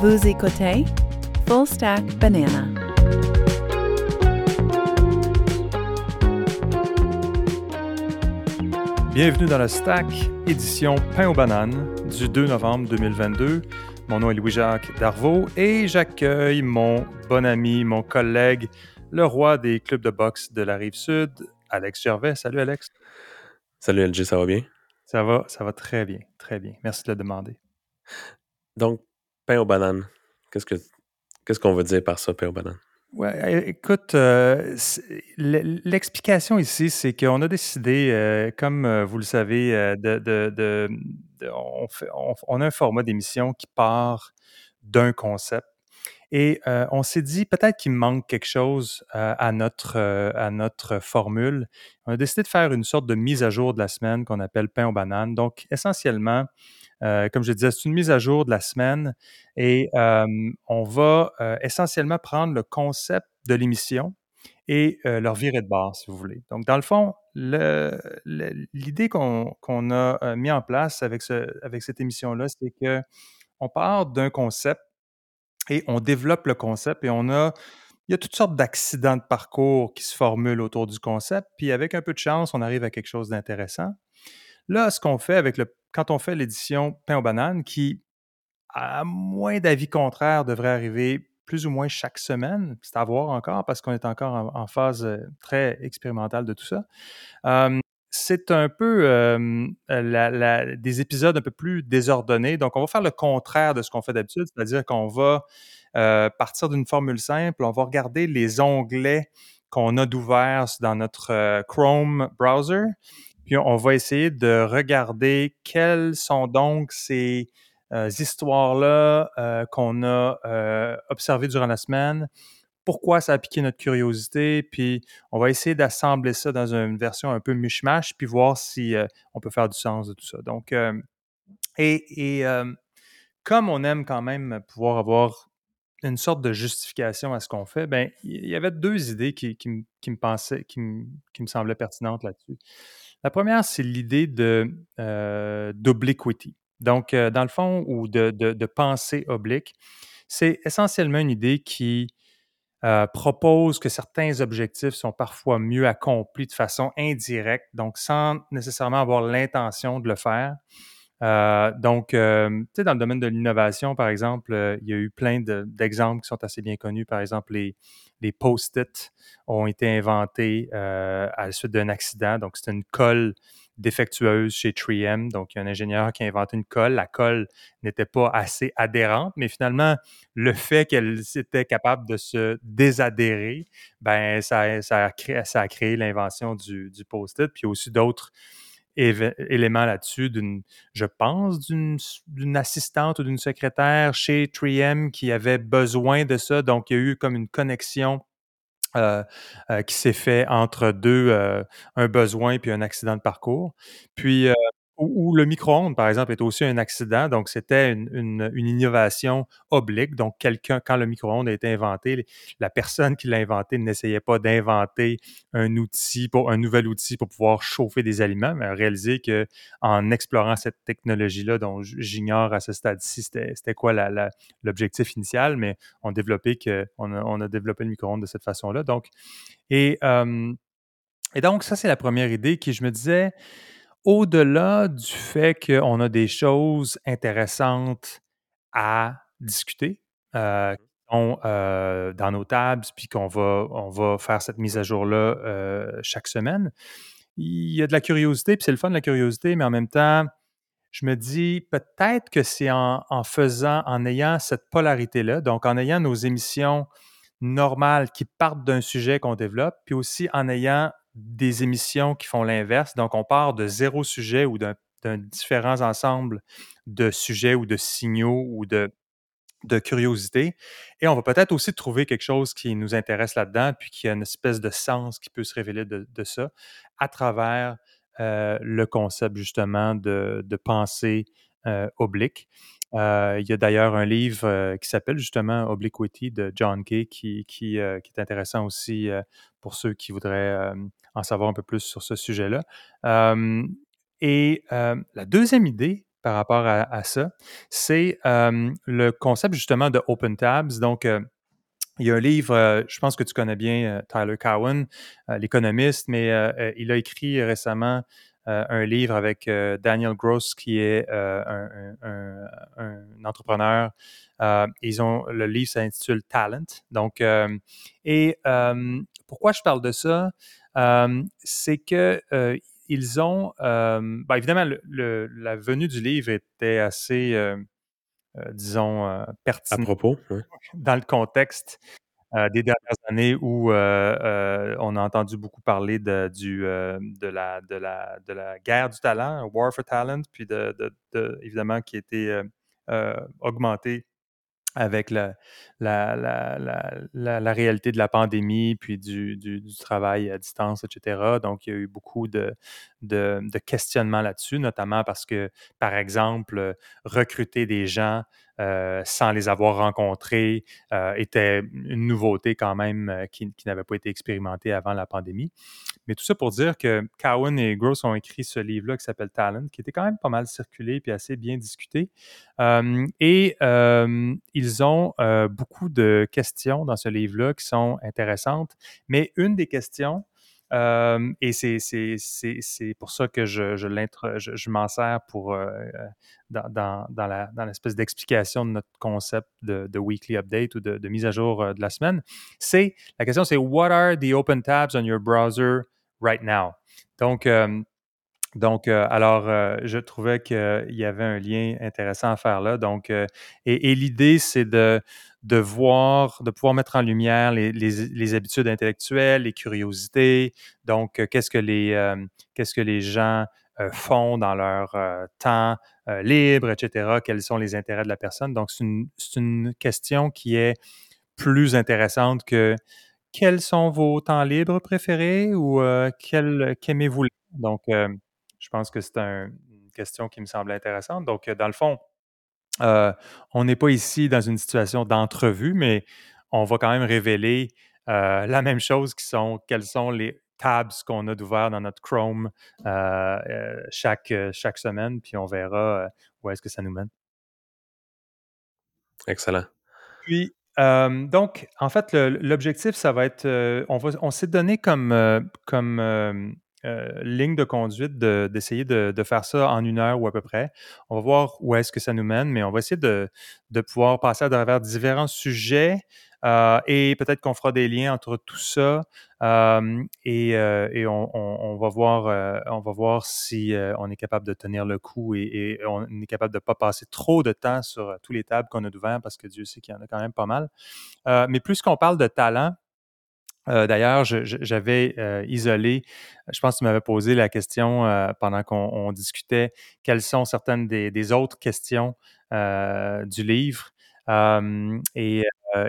Vous écoutez Full Stack Banana. Bienvenue dans le Stack, édition Pain aux bananes du 2 novembre 2022. Mon nom est Louis-Jacques Darvaux et j'accueille mon bon ami, mon collègue, le roi des clubs de boxe de la rive sud, Alex Gervais. Salut Alex. Salut LG, ça va bien? Ça va, ça va très bien, très bien. Merci de le demander. Donc, pain aux bananes. Qu'est-ce que qu'est-ce qu'on veut dire par ça, pain aux bananes? Ouais, écoute, euh, l'explication ici, c'est qu'on a décidé, euh, comme euh, vous le savez, on, a un format d'émission qui part d'un concept. Et on s'est dit peut-être qu'il manque quelque chose à, notre, à notre formule. On a décidé de faire une sorte de mise à jour de la semaine qu'on appelle pain aux bananes. Donc, essentiellement, euh, comme je disais, c'est une mise à jour de la semaine et on va euh, essentiellement prendre le concept de l'émission et euh, leur virer de bord, si vous voulez. Donc, dans le fond, l'idée qu'on qu'on a mis en place avec, ce, avec cette émission-là, c'est que on part d'un concept et on développe le concept et on a, il y a toutes sortes d'accidents de parcours qui se formulent autour du concept, puis avec un peu de chance, on arrive à quelque chose d'intéressant. Là, ce qu'on fait avec le, quand on fait l'édition Pain aux bananes, qui, à moins d'avis contraire, devrait arriver plus ou moins chaque semaine, c'est à voir encore parce qu'on est encore en, phase euh, très expérimentale de tout ça. C'est un peu des épisodes un peu plus désordonnés. Donc, on va faire le contraire de ce qu'on fait d'habitude, c'est-à-dire qu'on va euh, partir d'une formule simple, on va regarder les onglets qu'on a d'ouverts dans notre euh, Chrome browser, puis on va essayer de regarder quelles sont donc ces euh, histoires-là euh, qu'on a euh, observées durant la semaine, pourquoi ça a piqué notre curiosité, puis on va essayer d'assembler ça dans une version un peu mishmash, puis voir si on peut faire du sens de tout ça. Donc, et, comme on aime quand même pouvoir avoir une sorte de justification à ce qu'on fait, ben il y avait deux idées qui, me- pensaient, qui me semblaient pertinentes là-dessus. La première, c'est l'idée de euh, d'obliquity. Donc, euh, dans le fond, ou de, pensée oblique, c'est essentiellement une idée qui euh, propose que certains objectifs sont parfois mieux accomplis de façon indirecte, donc sans nécessairement avoir l'intention de le faire. Euh, donc, euh, tu sais, dans le domaine de l'innovation, par exemple, euh, il y a eu plein de- d'exemples qui sont assez bien connus. Par exemple, les, les post-it ont été inventés à la suite d'un accident. Donc, c'était une colle défectueuse chez 3M. Donc, il y a un ingénieur qui a inventé une colle. La colle n'était pas assez adhérente, mais finalement, le fait qu'elle était capable de se désadhérer, ben, ça, a créé, ça a créé l'invention du, du post-it. Puis aussi d'autres éléments là-dessus, d'une, je pense, d'une, d'une assistante ou d'une secrétaire chez 3M qui avait besoin de ça. Donc, il y a eu comme une connexion euh, euh, qui s'est fait entre deux, euh, un besoin puis un accident de parcours. Puis, ou, le micro-ondes, par exemple, est aussi un accident. Donc, c'était une, innovation oblique. Donc, quelqu'un, quand le micro-ondes a été inventé, la personne qui l'a inventé n'essayait pas d'inventer un outil, pour, un nouvel outil pour pouvoir chauffer des aliments, mais a réalisé que en explorant cette technologie-là, dont j'ignore à ce stade-ci c'était, quoi l'objectif initial, mais on, que, on a développé le micro-ondes de cette façon-là. Donc, et, euh, et donc, ça, c'est la première idée qui, je me disais, au-delà du fait qu'on a des choses intéressantes à discuter, euh, sont euh, dans nos tables, puis qu'on va, on va faire cette mise à jour-là euh, chaque semaine, il y a de la curiosité, puis c'est le fun de la curiosité, mais en même temps, je me dis peut-être que c'est en, en faisant, en ayant cette polarité-là, donc en ayant nos émissions normales qui partent d'un sujet qu'on développe, puis aussi en ayant des émissions qui font l'inverse. Donc, on part de zéro sujet ou d'un différents ensemble de sujets ou de signaux ou de, de curiosité. Et on va peut-être aussi trouver quelque chose qui nous intéresse là-dedans, puis qui a une espèce de sens qui peut se révéler de, ça à travers euh, le concept justement de, de pensée euh, oblique. Euh, il y a d'ailleurs un livre euh, qui s'appelle justement Obliquity de John Kay qui, euh, est intéressant aussi pour ceux qui voudraient en savoir un peu plus sur ce sujet-là. Et la deuxième idée par rapport à, à ça, c'est le concept justement de Open Tabs. Donc, il y a un livre, je pense que tu connais bien Tyler Cowen, l'économiste, mais il a écrit récemment un livre avec Daniel Gross, qui est un, un, un, entrepreneur. ils ont le livre s'intitule Talent. Donc, et pourquoi je parle de ça, c'est que ils ont, ben évidemment, le, la venue du livre était assez, euh, euh, disons, euh, pertinente. À propos, Dans le contexte des dernières années où on a entendu beaucoup parler de, du, de, la, de, la, de la guerre du talent, War for Talent, puis de, de évidemment qui a été augmenté avec la, la, la, la, réalité de la pandémie, puis du, du, travail à distance, etc. Donc, il y a eu beaucoup de, de, questionnements là-dessus, notamment parce que, par exemple, recruter des gens euh, sans les avoir rencontrés euh, était une nouveauté quand même euh, qui, qui n'avait pas été expérimentée avant la pandémie. Mais tout ça pour dire que Cowan et Gross ont écrit ce livre-là qui s'appelle Talent, qui était quand même pas mal circulé puis assez bien discuté. et ils ont beaucoup de questions dans ce livre-là qui sont intéressantes. Mais une des questions, et c'est pour ça que je, je, je, je m'en sers pour, dans, dans, dans l'espèce d'explication de notre concept de, de, weekly update ou de, de, mise à jour de la semaine. C'est la question, c'est What are the open tabs on your browser right now? Donc, donc, alors, je trouvais qu'il y avait un lien intéressant à faire là. Donc, et, et l'idée, c'est de, de voir, de pouvoir mettre en lumière les, les, habitudes intellectuelles, les curiosités. Donc, qu'est-ce que les, qu'est-ce que les gens font dans leur temps libre, etc. Quels sont les intérêts de la personne? Donc, c'est une, une, question qui est plus intéressante que quels sont vos temps libres préférés ou qu'aimez-vous. Donc, je pense que c'est une question qui me semble intéressante. Donc, dans le fond, euh, on n'est pas ici dans une situation d'entrevue, mais on va quand même révéler euh, la même chose qui sont quels sont les tabs qu'on a d'ouvert dans notre Chrome euh, chaque, chaque semaine, puis on verra où est-ce que ça nous mène. Excellent. Puis, donc, en fait, l'objectif, ça va être, on, on s'est donné comme, comme euh, ligne de conduite d'essayer de, de, faire ça en une heure ou à peu près. On va voir où est-ce que ça nous mène, mais on va essayer de, de pouvoir passer à travers différents sujets euh, et peut-être qu'on fera des liens entre tout ça euh, et, et on, va voir, on va voir si on est capable de tenir le coup et, on est capable de ne pas passer trop de temps sur tous les tables qu'on a d'ouvert parce que Dieu sait qu'il y en a quand même pas mal. mais plus qu'on parle de talent, euh, d'ailleurs, j'avais euh, isolé, je pense que tu m'avais posé la question euh, pendant qu'on discutait, quelles sont certaines des, autres questions du livre. et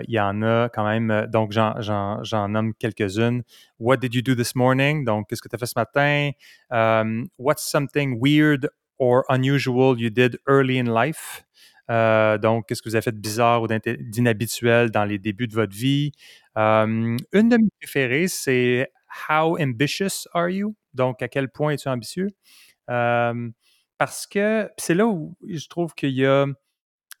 il y en a quand même, donc j'en nomme quelques-unes. What did you do this morning? Donc, qu'est-ce que tu as fait ce matin? what's something weird or unusual you did early in life? Euh, donc, qu'est-ce que vous avez fait de bizarre ou d'inhabituel dans les débuts de votre vie? une de mes préférées, c'est How ambitious are you? Donc, à quel point es-tu ambitieux? parce que c'est là où je trouve qu'il y a,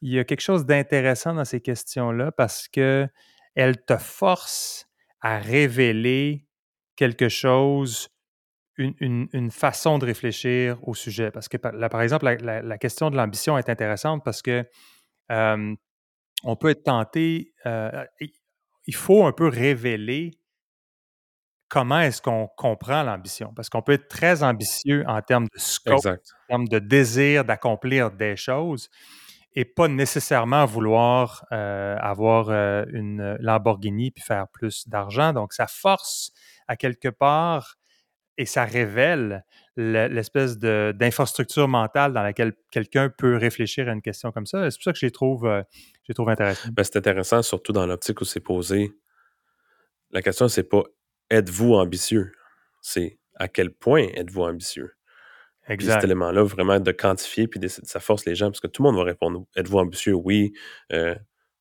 y a quelque chose d'intéressant dans ces questions-là parce que elles te forcent à révéler quelque chose une, façon de réfléchir au sujet. Parce que, là, par exemple, la, question de l'ambition est intéressante parce que on peut être tenté, euh, il faut un peu révéler comment est-ce qu'on comprend l'ambition. Parce qu'on peut être très ambitieux en termes de scope, en termes de désir d'accomplir des choses et pas nécessairement vouloir euh, avoir euh, une Lamborghini puis faire plus d'argent. Donc, ça force à quelque part et ça révèle l'espèce d'infrastructure mentale dans laquelle quelqu'un peut réfléchir à une question comme ça. C'est pour ça que je les trouve, euh, je trouve intéressants. Ben, c'est intéressant, surtout dans l'optique où c'est posé. La question, c'est pas êtes-vous ambitieux? C'est à quel point êtes-vous ambitieux? Exact. cet élément-là, vraiment de quantifier, puis ça force les gens, parce que tout le monde va répondre êtes-vous ambitieux? Oui. Euh,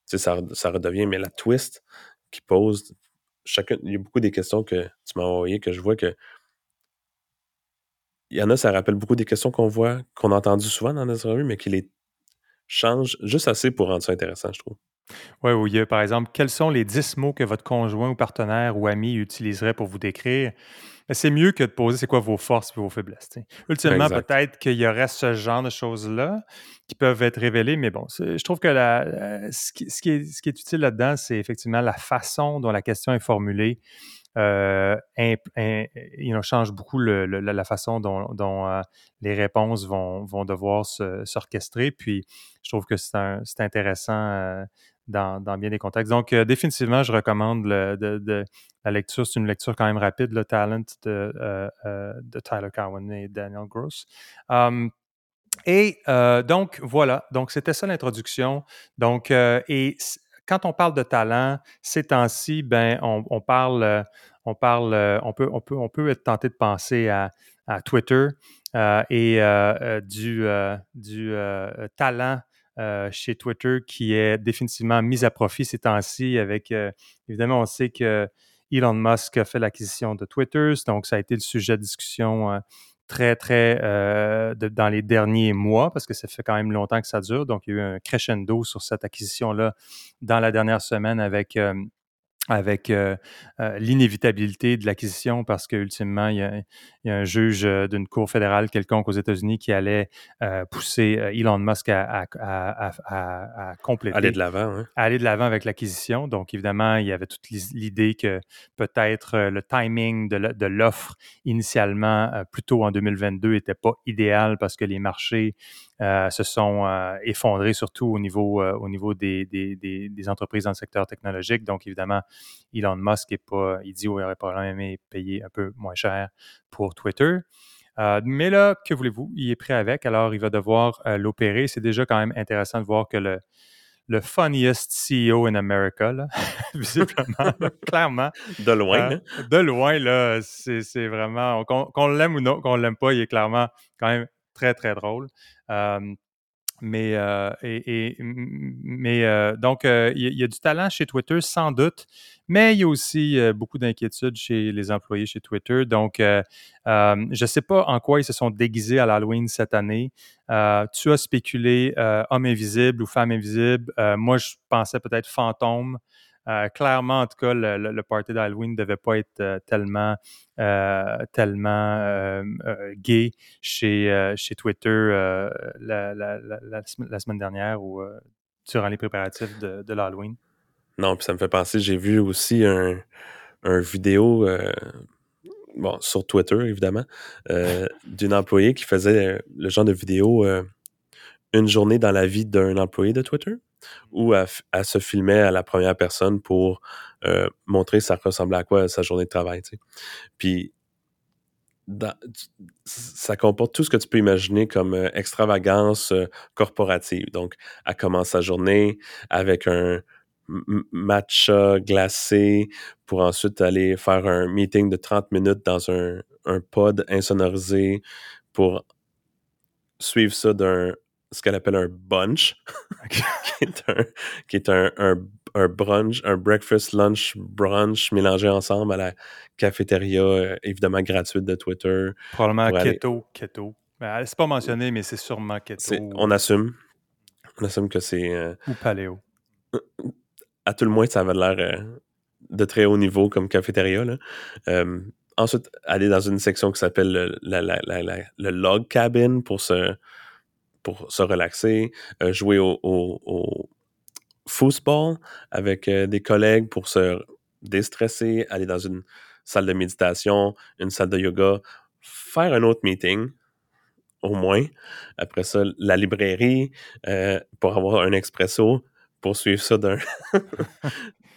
ça, ça redevient, mais la twist qui pose, chacun, il y a beaucoup des questions que tu m'as envoyées que je vois que il y en a, ça rappelle beaucoup des questions qu'on voit, qu'on a entendues souvent dans notre revue, mais qui les changent juste assez pour rendre ça intéressant, je trouve. Oui, ou il y a, par exemple, quels sont les 10 mots que votre conjoint ou partenaire ou ami utiliserait pour vous décrire? C'est mieux que de poser c'est quoi vos forces et vos faiblesses. Ultimement, peut-être qu'il y aurait ce genre de choses-là qui peuvent être révélées, mais bon, je trouve que la, ce, qui, ce, qui est, ce, qui, est, utile là-dedans, c'est effectivement la façon dont la question est formulée. Euh, change beaucoup la façon dont, euh, les réponses vont, vont devoir s'orchestrer. Puis, je trouve que c'est intéressant euh, dans, bien des contextes. Donc, euh, définitivement, je recommande de, la lecture. C'est une lecture quand même rapide, le Talent de, Tyler Cowen et Daniel Gross. Hum, et donc, voilà. Donc, c'était ça l'introduction. Donc, et quand on parle de talent, ces temps-ci, ben, on, parle, on parle, on peut, être tenté de penser à, Twitter et du, du talent euh, chez Twitter qui est définitivement mise à profit ces temps-ci avec, euh, évidemment, on sait que Elon Musk a fait l'acquisition de Twitter, donc ça a été le sujet de discussion euh, très, très dans les derniers mois, parce que ça fait quand même longtemps que ça dure. Donc, il y a eu un crescendo sur cette acquisition-là dans la dernière semaine avec avec euh, euh, l'inévitabilité de l'acquisition parce qu'ultimement, il, il, y a un juge euh, d'une cour fédérale quelconque aux États-Unis qui allait pousser Elon Musk à, à, à, compléter. Aller de l'avant. Hein. Aller de l'avant avec l'acquisition. Donc, évidemment, il y avait toute l'idée que peut-être le timing de l'offre initialement, plutôt en 2022, n'était pas idéal parce que les marchés euh, se sont euh, effondrés, surtout au niveau, euh, au niveau des, des, des, entreprises dans le secteur technologique. Donc, évidemment, Elon Musk est pas, il dit qu'il aurait probablement aimé payer un peu moins cher pour Twitter. mais là, que voulez-vous? Il est prêt avec, alors il va devoir l'opérer. C'est déjà quand même intéressant de voir que le, le funniest CEO in America, là, visiblement, clairement. De loin. Hein? De loin, là, c'est vraiment, qu'on l'aime ou non, qu'on l'aime pas, il est clairement quand même très, très drôle. mais, mais donc, il y, a du talent chez Twitter, sans doute, mais il y a aussi beaucoup d'inquiétudes chez les employés chez Twitter. Donc, je ne sais pas en quoi ils se sont déguisés à l'Halloween cette année. tu as spéculé homme invisible ou femme invisible. moi, je pensais peut-être fantôme. Euh, clairement, en tout cas, le, party d'Halloween ne devait pas être euh, tellement, euh, tellement gay chez, chez Twitter la, semaine dernière ou durant les préparatifs de, de l'Halloween. Non, puis ça me fait penser, j'ai vu aussi un, un vidéo bon, sur Twitter, évidemment, d'une employée qui faisait le genre de vidéo une journée dans la vie d'un employé de Twitter ou elle, se filmait à la première personne pour euh, montrer ça ressemblait à quoi sa journée de travail. Puis ça comporte tout ce que tu peux imaginer comme euh, extravagance euh, corporative. Donc, elle commence sa journée avec un matcha glacé pour ensuite aller faire un meeting de 30 minutes dans un pod insonorisé pour suivre ça d'un ce qu'elle appelle un bunch, qui est, un, un, brunch, un breakfast, lunch, brunch mélangé ensemble à la cafétéria, euh, évidemment gratuite de Twitter. Probablement keto, keto. Ben, c'est pas mentionné, mais c'est sûrement keto. On assume. On assume que c'est... Euh, ou paléo. À tout le moins, ça avait l'air euh, de très haut niveau comme cafétéria. ensuite, aller dans une section qui s'appelle le, le log cabin pour se pour se relaxer, euh, jouer au, football avec euh, des collègues pour se déstresser, aller dans une salle de méditation, une salle de yoga, faire un autre meeting, au moins. Après ça, la librairie euh, pour avoir un expresso, pour suivre ça d'un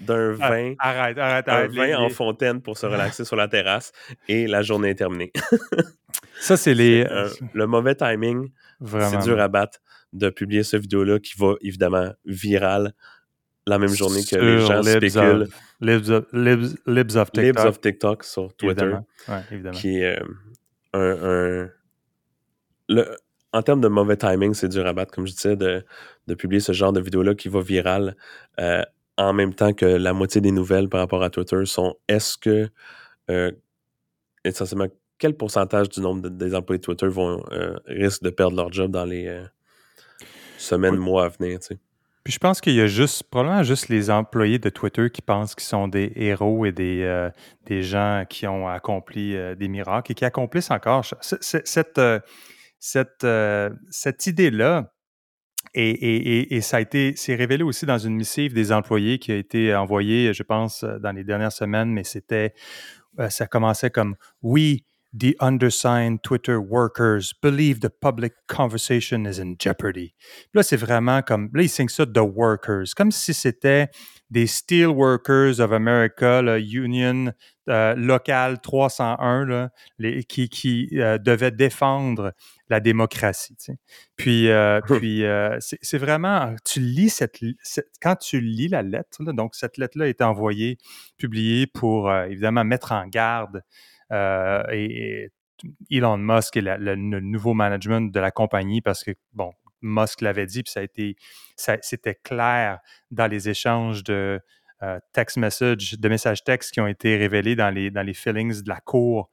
d'un ah, vin, arrête, arrête, un vin en fontaine pour se relaxer sur la terrasse et la journée est terminée. ça, c'est les. le mauvais timing c'est dur à battre de publier cette vidéo-là qui va évidemment viral la même journée que les gens spéculent. libs, of, TikTok. Libs of TikTok sur Twitter. Qui est euh, un. en termes de mauvais timing, c'est dur à battre, comme je disais, de, publier ce genre de vidéo-là qui va viral euh, en même temps que la moitié des nouvelles par rapport à Twitter sont est-ce que, euh, essentiellement, quel pourcentage du nombre des employés de Twitter vont euh, risquent de perdre leur job dans les euh, semaines, mois à venir, Puis je pense qu'il y a juste, probablement juste les employés de Twitter qui pensent qu'ils sont des héros et des, euh, des gens qui ont accompli des miracles et qui accomplissent encore. Cette, cette, cette idée-là, et, ça a été, c'est révélé aussi dans une missive des employés qui a été envoyée, je pense, dans les dernières semaines, mais c'était, ça commençait comme oui, the undersigned Twitter workers believe the public conversation is in jeopardy. Là, c'est vraiment comme, là, ils signent ça The Workers, comme si c'était des Steel Workers of America, la Union euh, locale 301, là, les, qui, qui euh, devait défendre la démocratie. Tu sais. Puis, euh, puis euh, c'est vraiment, tu lis cette, quand tu lis la lettre, là, donc cette lettre-là est envoyée, publiée pour évidemment mettre en garde euh, et, Elon Musk et le, nouveau management de la compagnie parce que, bon, Musk l'avait dit, puis ça a été, c'était clair dans les échanges de euh, text message, de messages textes qui ont été révélés dans les, dans les feelings de la cour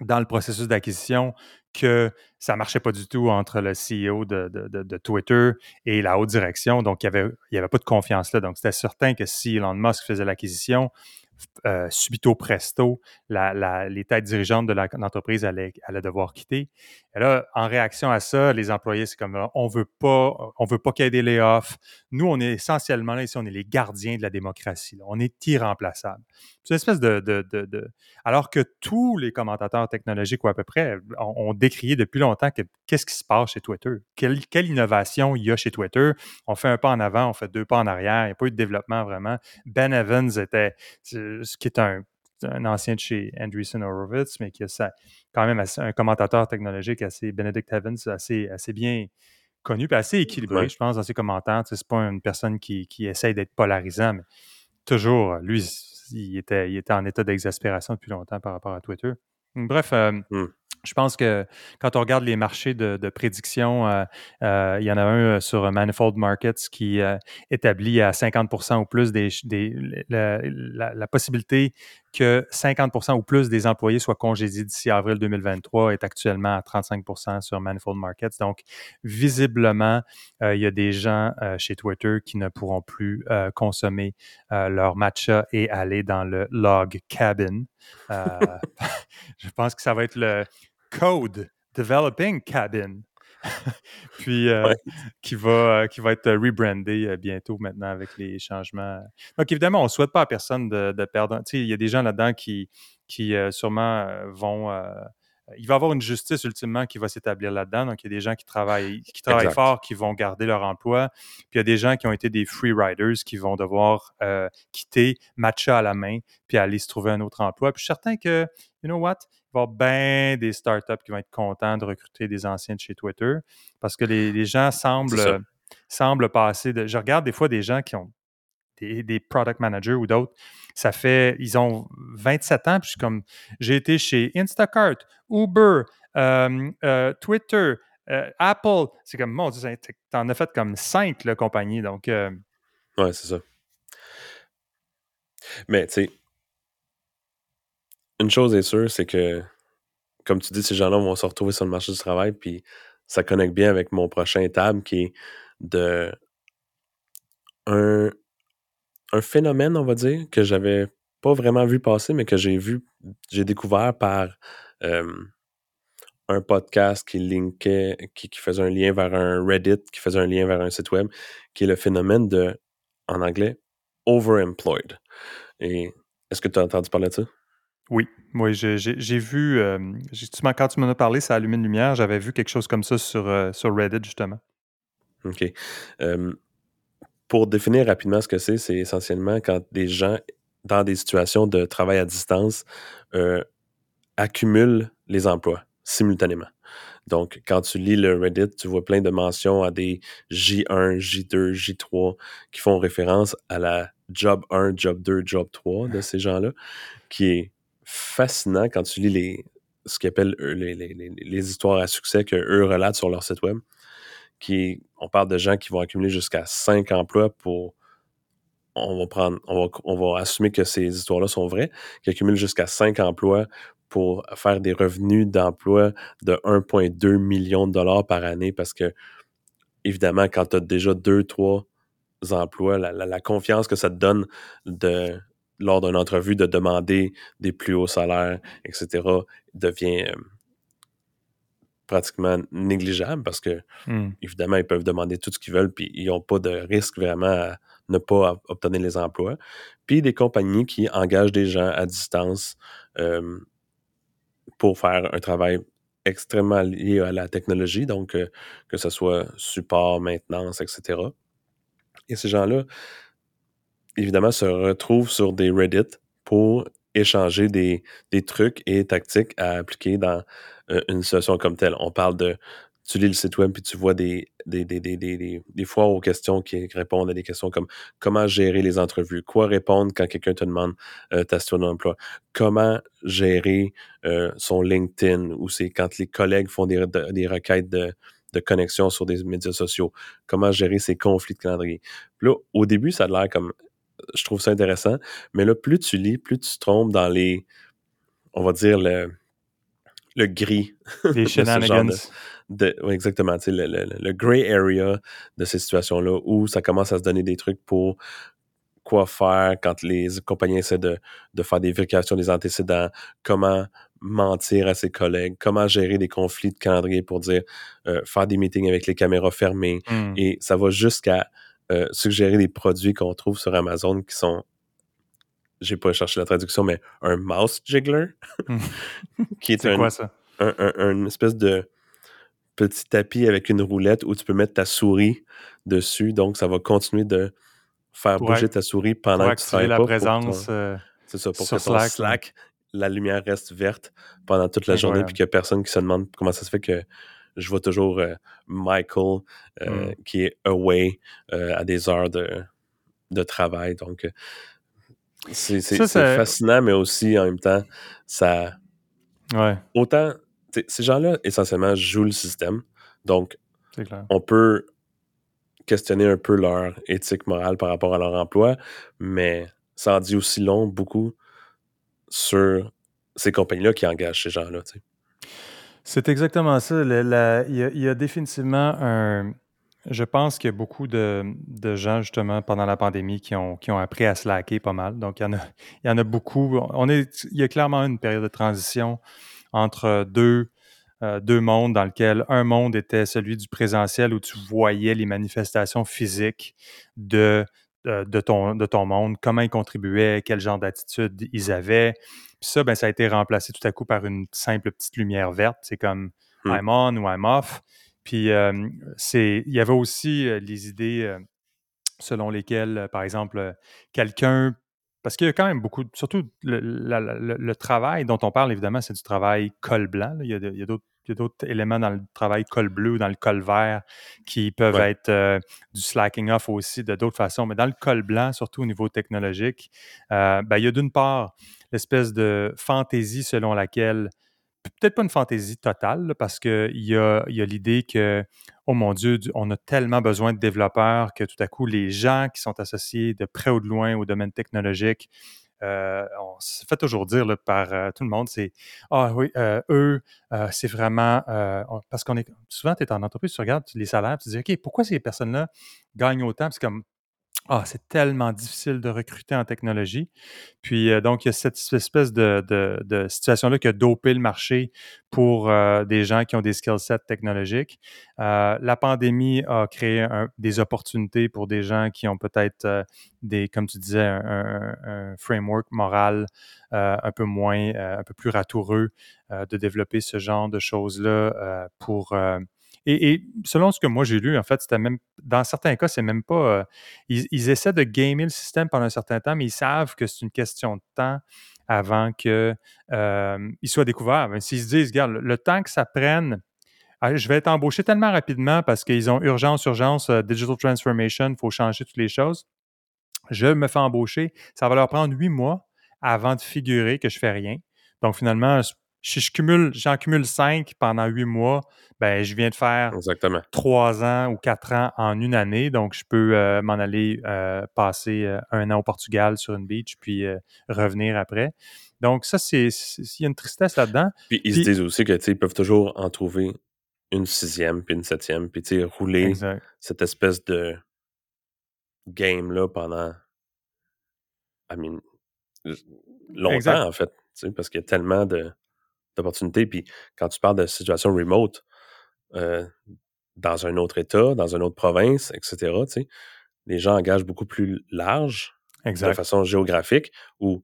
dans le processus d'acquisition que ça ne marchait pas du tout entre le CEO de, Twitter et la haute direction. Donc, il n'y avait, avait pas de confiance là. Donc, c'était certain que si Elon Musk faisait l'acquisition, euh, subito presto, les têtes dirigeantes de l'entreprise allaient, devoir quitter. Et là, en réaction à ça, les employés, c'est comme on veut pas, on veut pas qu'il y ait des layoffs. Nous, on est essentiellement là ici, on est les gardiens de la démocratie. On est irremplaçables. C'est une espèce de, Alors que tous les commentateurs technologiques, ou à peu près, ont, décrié depuis longtemps que qu'est-ce qui se passe chez Twitter? Quelle, innovation il y a chez Twitter? On fait un pas en avant, on fait deux pas en arrière. Il n'y a pas eu de développement vraiment. Ben Evans était, ce qui est un, ancien de chez Andreessen Horowitz, mais qui a quand même un commentateur technologique assez, Benedict Evans, assez, assez bien connu, et assez équilibré, je pense, dans ses commentaires. Ce n'est pas une personne qui, qui essaye d'être polarisant, mais toujours, lui, il était, il était en état d'exaspération depuis longtemps par rapport à Twitter. Bref, euh, mmh. Je pense que quand on regarde les marchés de, prédiction, euh, euh, il y en a un sur Manifold Markets qui établit à 50% ou plus des, la, possibilité que 50% ou plus des employés soient congédiés d'ici avril 2023 est actuellement à 35% sur Manifold Markets. Donc, visiblement, euh, il y a des gens euh, chez Twitter qui ne pourront plus euh, consommer leur matcha et aller dans le log cabin. je pense que ça va être le code developing cabin. puis euh, qui, va, euh, qui va être rebrandé euh, bientôt maintenant avec les changements. Donc, évidemment, on ne souhaite pas à personne de, de perdre. Il y a des gens là-dedans qui, qui sûrement vont. Il va y avoir une justice ultimement qui va s'établir là-dedans. Donc, il y a des gens qui travaillent, qui travaillent fort, qui vont garder leur emploi. Puis, il y a des gens qui ont été des free riders qui vont devoir quitter, matcha à la main, puis aller se trouver un autre emploi. Puis, je suis certain que, you know what, va y avoir bien des startups qui vont être contents de recruter des anciens de chez Twitter parce que les, gens semblent, semblent passer de. Je regarde des fois des gens qui ont des, product managers ou d'autres. Ça fait, ils ont 27 ans, puis comme, j'ai été chez Instacart, Uber, euh, Twitter, euh, Apple. C'est comme, mon Dieu, t'en as fait comme cinq, la compagnie. Donc. Euh ouais, c'est ça. Mais, tu sais, une chose est sûre, c'est que, comme tu dis, ces gens-là vont se retrouver sur le marché du travail, puis ça connecte bien avec mon prochain étape qui est de un, phénomène, on va dire, que j'avais pas vraiment vu passer, mais que j'ai vu, j'ai découvert par un podcast qui linkait, qui, qui, faisait un lien vers un Reddit, qui faisait un lien vers un site web, qui est le phénomène de, en anglais, overemployed. Et est-ce que tu as entendu parler de ça? Oui, oui, j'ai vu, euh, justement, quand tu m'en as parlé, ça a allumé une lumière. J'avais vu quelque chose comme ça sur, euh, sur Reddit, justement. OK. Pour définir rapidement ce que c'est, c'est essentiellement quand des gens, dans des situations de travail à distance, euh, accumulent les emplois simultanément. Donc, quand tu lis le Reddit, tu vois plein de mentions à des J1, J2, J3 qui font référence à la job 1, job 2, job 3 de ces gens-là, qui est fascinant quand tu lis les, ce qu'ils appellent les, les, histoires à succès qu'eux relatent sur leur site web. On parle de gens qui vont accumuler jusqu'à 5 emplois pour. On va prendre, on va, assumer que ces histoires-là sont vraies, qui accumulent jusqu'à 5 emplois pour faire des revenus d'emploi de 1,2 million de dollars par année parce que, évidemment, quand tu as déjà deux, trois emplois, la, confiance que ça te donne lors d'une entrevue de demander des plus hauts salaires, etc., devient euh, pratiquement négligeable parce que, hmm. évidemment, ils peuvent demander tout ce qu'ils veulent, puis ils n'ont pas de risque vraiment à ne pas obtenir les emplois. Puis des compagnies qui engagent des gens à distance euh, pour faire un travail extrêmement lié à la technologie, donc euh, que ce soit support, maintenance, etc. Et ces gens-là, évidemment, se retrouvent sur des Reddit pour échanger des, trucs et tactiques à appliquer dans euh, une situation comme telle. On parle de tu lis le site web puis tu vois des, des, des, des, fois aux questions qui répondent à des questions comme comment gérer les entrevues, quoi répondre quand quelqu'un te demande euh, ta situation d'emploi, comment gérer euh, son LinkedIn ou c'est quand les collègues font des, des requêtes de, de connexion sur des médias sociaux, comment gérer ses conflits de calendrier? là, au début, ça a l'air comme je trouve ça intéressant, mais là, plus tu lis, plus tu te trompes dans les, on va dire, le, le gris. Les shenanigans. De, exactement, le, le, le, gray area de ces situations-là où ça commence à se donner des trucs pour quoi faire quand les compagnies essaient de, de faire des vérifications des antécédents, comment mentir à ses collègues, comment gérer des conflits de calendrier pour dire euh, faire des meetings avec les caméras fermées. Hmm. Et ça va jusqu'à euh, suggérer des produits qu'on trouve sur Amazon qui sont j'ai pas cherché la traduction, mais un mouse jiggler. Qui est, quoi ça? Un, espèce de petit tapis avec une roulette où tu peux mettre ta souris dessus. Donc, ça va continuer de faire bouger ta souris pendant que tu travailles la présence. Euh, c'est ça, pour que Slack, Slack, la lumière reste verte pendant toute la journée, puis qu'il n'y a personne qui se demande comment ça se fait que je vois toujours euh, Michael hmm. qui est away à des heures de, de travail. Donc, c'est fascinant, mais aussi en même temps, ça. Ouais. Autant, ces gens-là, essentiellement, jouent le système. Donc, on peut questionner un peu leur éthique morale par rapport à leur emploi, mais ça en dit aussi long, beaucoup, sur ces compagnies-là qui engagent ces gens-là. C'est exactement ça. Il y, a définitivement un, je pense qu'il y a beaucoup de, gens, justement, pendant la pandémie qui ont, appris à slacker pas mal. Donc, il y en a, beaucoup. On est, il y a clairement une période de transition entre deux, euh, mondes dans lequel un monde était celui du présentiel où tu voyais les manifestations physiques de, de, de de ton monde, comment ils contribuaient, quel genre d'attitude ils avaient. Puis ça, ben, ça a été remplacé tout à coup par une simple petite lumière verte. C'est comme hmm. I'm on ou I'm off. Puis c'est, il y avait aussi les idées selon lesquelles, par exemple, quelqu'un, parce qu'il y a quand même beaucoup, surtout le, travail dont on parle, évidemment, c'est du travail col blanc. Il y a, d'autres éléments dans le travail col bleu dans le col vert qui peuvent être du slacking off aussi de d'autres façons. Mais dans le col blanc, surtout au niveau technologique, ben, il y a d'une part l'espèce de fantaisie selon laquelle peut-être pas une fantaisie totale, parce qu'il y a, y a l'idée que, oh mon Dieu, on a tellement besoin de développeurs que tout à coup, les gens qui sont associés de près ou de loin au domaine technologique, euh, on se fait toujours dire par euh, tout le monde, c'est Ah oui, euh, eux, c'est vraiment parce qu'on est souvent, tu es en entreprise, tu regardes les salaires, tu te dis OK, pourquoi ces personnes-là gagnent autant? C'est comme ah, c'est tellement difficile de recruter en technologie. Puis euh, donc, il y a cette espèce de, situation-là qui a dopé le marché pour euh, des gens qui ont des skill sets technologiques. Euh, la pandémie a créé des opportunités pour des gens qui ont peut-être des, comme tu disais, un, framework moral un peu moins, un peu plus ratoureux de développer ce genre de choses-là pour et, selon ce que moi j'ai lu, en fait, c'était même, dans certains cas, c'est même pas. Euh, ils, essaient de gamer le système pendant un certain temps, mais ils savent que c'est une question de temps avant qu'il euh, soit découvert. S'ils se disent, regarde, le, temps que ça prenne, ah, je vais être embauché tellement rapidement parce qu'ils ont urgence, urgence, euh, digital transformation, il faut changer toutes les choses. Je me fais embaucher. Ça va leur prendre huit mois avant de figurer que je fais rien. Donc, finalement, si je cumule, j'en cumule cinq pendant huit mois, ben, je viens de faire trois ans ou quatre ans en une année. Donc, je peux euh, m'en aller euh, passer euh, un an au Portugal sur une beach, puis revenir après. Donc, ça, c'est. Il y a une tristesse là-dedans. Puis, ils se disent aussi qu'ils peuvent toujours en trouver une sixième, puis une septième, puis rouler cette espèce de game-là pendant. longtemps, en fait. Parce qu'il y a tellement d'opportunités. Puis quand tu parles de situation remote, euh, dans un autre État, dans une autre province, etc., les gens engagent beaucoup plus large de façon géographique où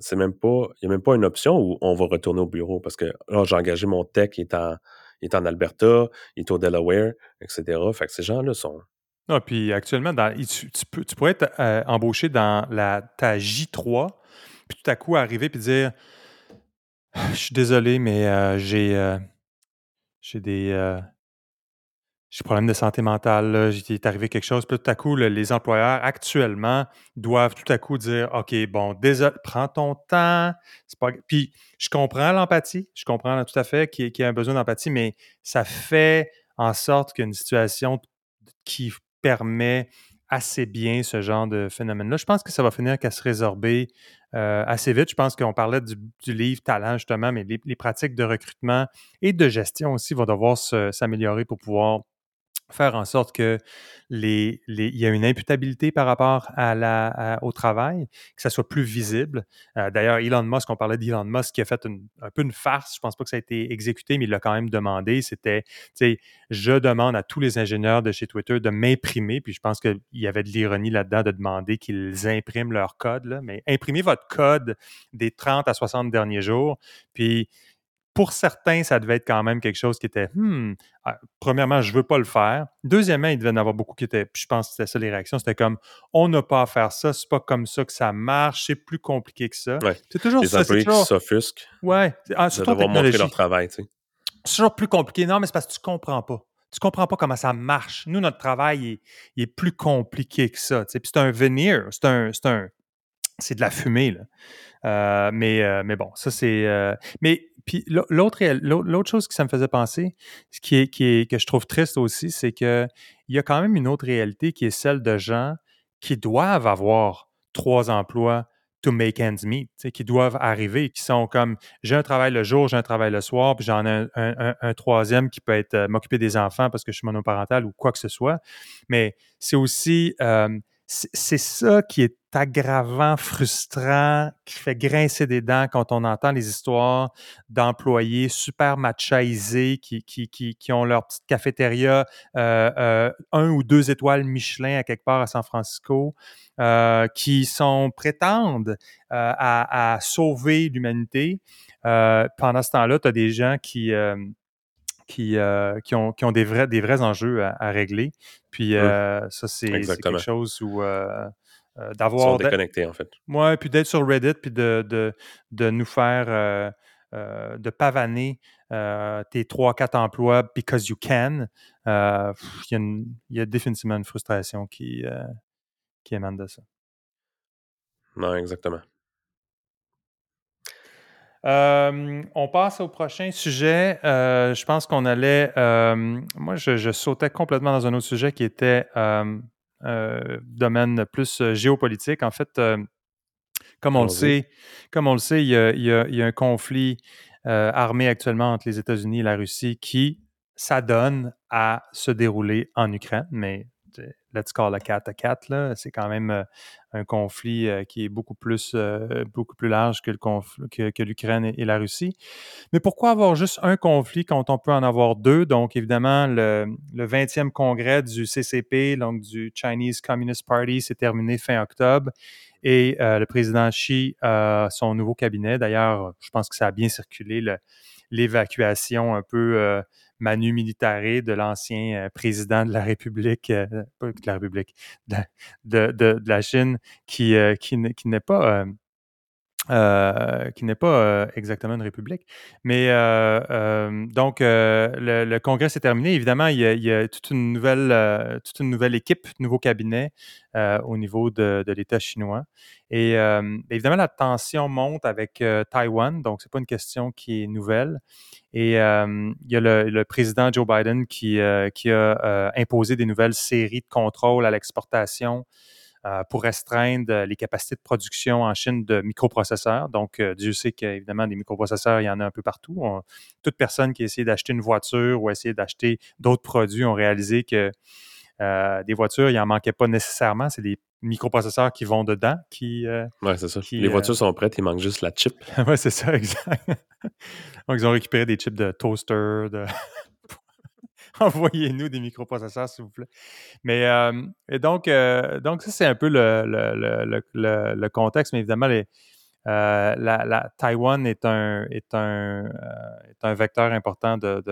c'est même pas, il n'y a même pas une option où on va retourner au bureau parce que là, j'ai engagé mon tech, il est en, est en Alberta, il est au Delaware, etc. Fait que ces gens-là sont. Non, puis actuellement, dans, tu, peux, tu pourrais être euh, embauché dans la, ta J3, puis tout à coup arriver puis dire Je suis désolé, mais euh, j'ai euh, euh, j'ai des problèmes de santé mentale, il est arrivé quelque chose. Puis tout à coup, les employeurs actuellement doivent tout à coup dire OK, bon, désolé, prends ton temps. Puis je comprends l'empathie, je comprends tout à fait qu'il y, a un besoin d'empathie, mais ça fait en sorte qu'une situation qui permet assez bien ce genre de phénomène-là. Je pense que ça va finir qu'à se résorber euh, assez vite. Je pense qu'on parlait du, livre Talent, justement, mais les, pratiques de recrutement et de gestion aussi vont devoir s'améliorer pour pouvoir faire en sorte que les, il y a une imputabilité par rapport à la, au travail, que ça soit plus visible. Euh, d'ailleurs, Elon Musk, on parlait d'Elon Musk qui a fait un peu une farce. Je pense pas que ça a été exécuté, mais il l'a quand même demandé. C'était, tu sais, je demande à tous les ingénieurs de chez Twitter de m'imprimer, puis je pense qu'il y avait de l'ironie là-dedans de demander qu'ils impriment leur code, là, mais imprimez votre code des 30 à 60 derniers jours, puis pour certains, ça devait être quand même quelque chose qui était hmm, ah, premièrement, je ne veux pas le faire. Deuxièmement, il devait y en avoir beaucoup qui étaient, je pense que c'était ça les réactions, c'était comme on n'a pas à faire ça, c'est pas comme ça que ça marche, c'est plus compliqué que ça. C'est toujours les employés qui s'offusquent. Ouais, ah, de devoir montrer leur travail. C'est toujours plus compliqué. Non, mais c'est parce que tu ne comprends pas. Tu ne comprends pas comment ça marche. Nous, notre travail il est, plus compliqué que ça. Puis c'est un veneer, c'est un, c'est de la fumée. Là. Euh, mais, euh, mais bon, ça c'est. Euh, mais puis l'autre, chose que ça me faisait penser, ce qui est, qui que je trouve triste aussi, c'est qu'il y a quand même une autre réalité qui est celle de gens qui doivent avoir trois emplois to make ends meet, qui doivent arriver, qui sont comme j'ai un travail le jour, j'ai un travail le soir, puis j'en ai un, troisième qui peut être m'occuper des enfants parce que je suis monoparental ou quoi que ce soit. Mais c'est aussi c'est ça qui est aggravant, frustrant, qui fait grincer des dents quand on entend les histoires d'employés super machaisés qui, qui, qui, ont leur petite cafétéria, euh, euh, un ou deux étoiles Michelin à quelque part à San Francisco, euh, qui sont prétendent à, sauver l'humanité. pendant ce temps-là, tu as des gens qui qui, euh, qui, ont, qui ont des vrais, des vrais enjeux à, régler. Puis mmh. euh, ça, c'est quelque chose où euh, d'avoir. Déconnectés, en fait. Oui, puis d'être sur Reddit, puis de, de, de nous faire. de pavaner tes trois, quatre emplois because you can, il y, y, a définitivement une frustration qui, qui émane de ça. Non, exactement on passe au prochain sujet. Euh, je pense qu'on allait. moi, je, sautais complètement dans un autre sujet qui était domaine plus géopolitique. En fait, comme on le sait, comme on le sait, il y a, un conflit armé actuellement entre les États-Unis et la Russie qui s'adonne à se dérouler en Ukraine, mais let's call a cat a cat, c'est quand même euh, un conflit euh, qui est beaucoup plus, euh, beaucoup plus large que, le que, l'Ukraine et, la Russie. Mais pourquoi avoir juste un conflit quand on peut en avoir deux? Donc, évidemment, le, 20e congrès du CCP, donc du Chinese Communist Party, s'est terminé fin octobre. Et le président Xi, son nouveau cabinet, d'ailleurs, je pense que ça a bien circulé, l'évacuation un peu Manu Militare de l'ancien euh, président de la République, euh, pas de la République, de, la Chine, euh, qui, n'est pas euh, qui n'est pas euh, exactement une république. Mais euh, donc, le, congrès s'est terminé. Évidemment, il y a, toute, une nouvelle, toute une nouvelle équipe, nouveau cabinet au niveau de, l'État chinois. Et évidemment, la tension monte avec Taïwan, donc c'est pas une question qui est nouvelle. Et il y a le, président Joe Biden qui, qui a imposé des nouvelles séries de contrôles à l'exportation pour restreindre les capacités de production en Chine de microprocesseurs. Donc, euh, Dieu sait qu'évidemment, des microprocesseurs, il y en a un peu partout. toute personne qui a essayé d'acheter une voiture ou essayé d'acheter d'autres produits ont réalisé que euh, des voitures, il n'en manquait pas nécessairement. C'est des microprocesseurs qui vont dedans. Qui, oui, c'est ça. les voitures sont prêtes, il manque juste la chip. oui, c'est ça, exact. Donc, ils ont récupéré des chips de toaster, de Envoyez-nous des microprocesseurs, s'il vous plaît. Mais et donc, donc, ça, c'est un peu le, contexte, mais évidemment, la, Taïwan est un, est un, est un vecteur important, de,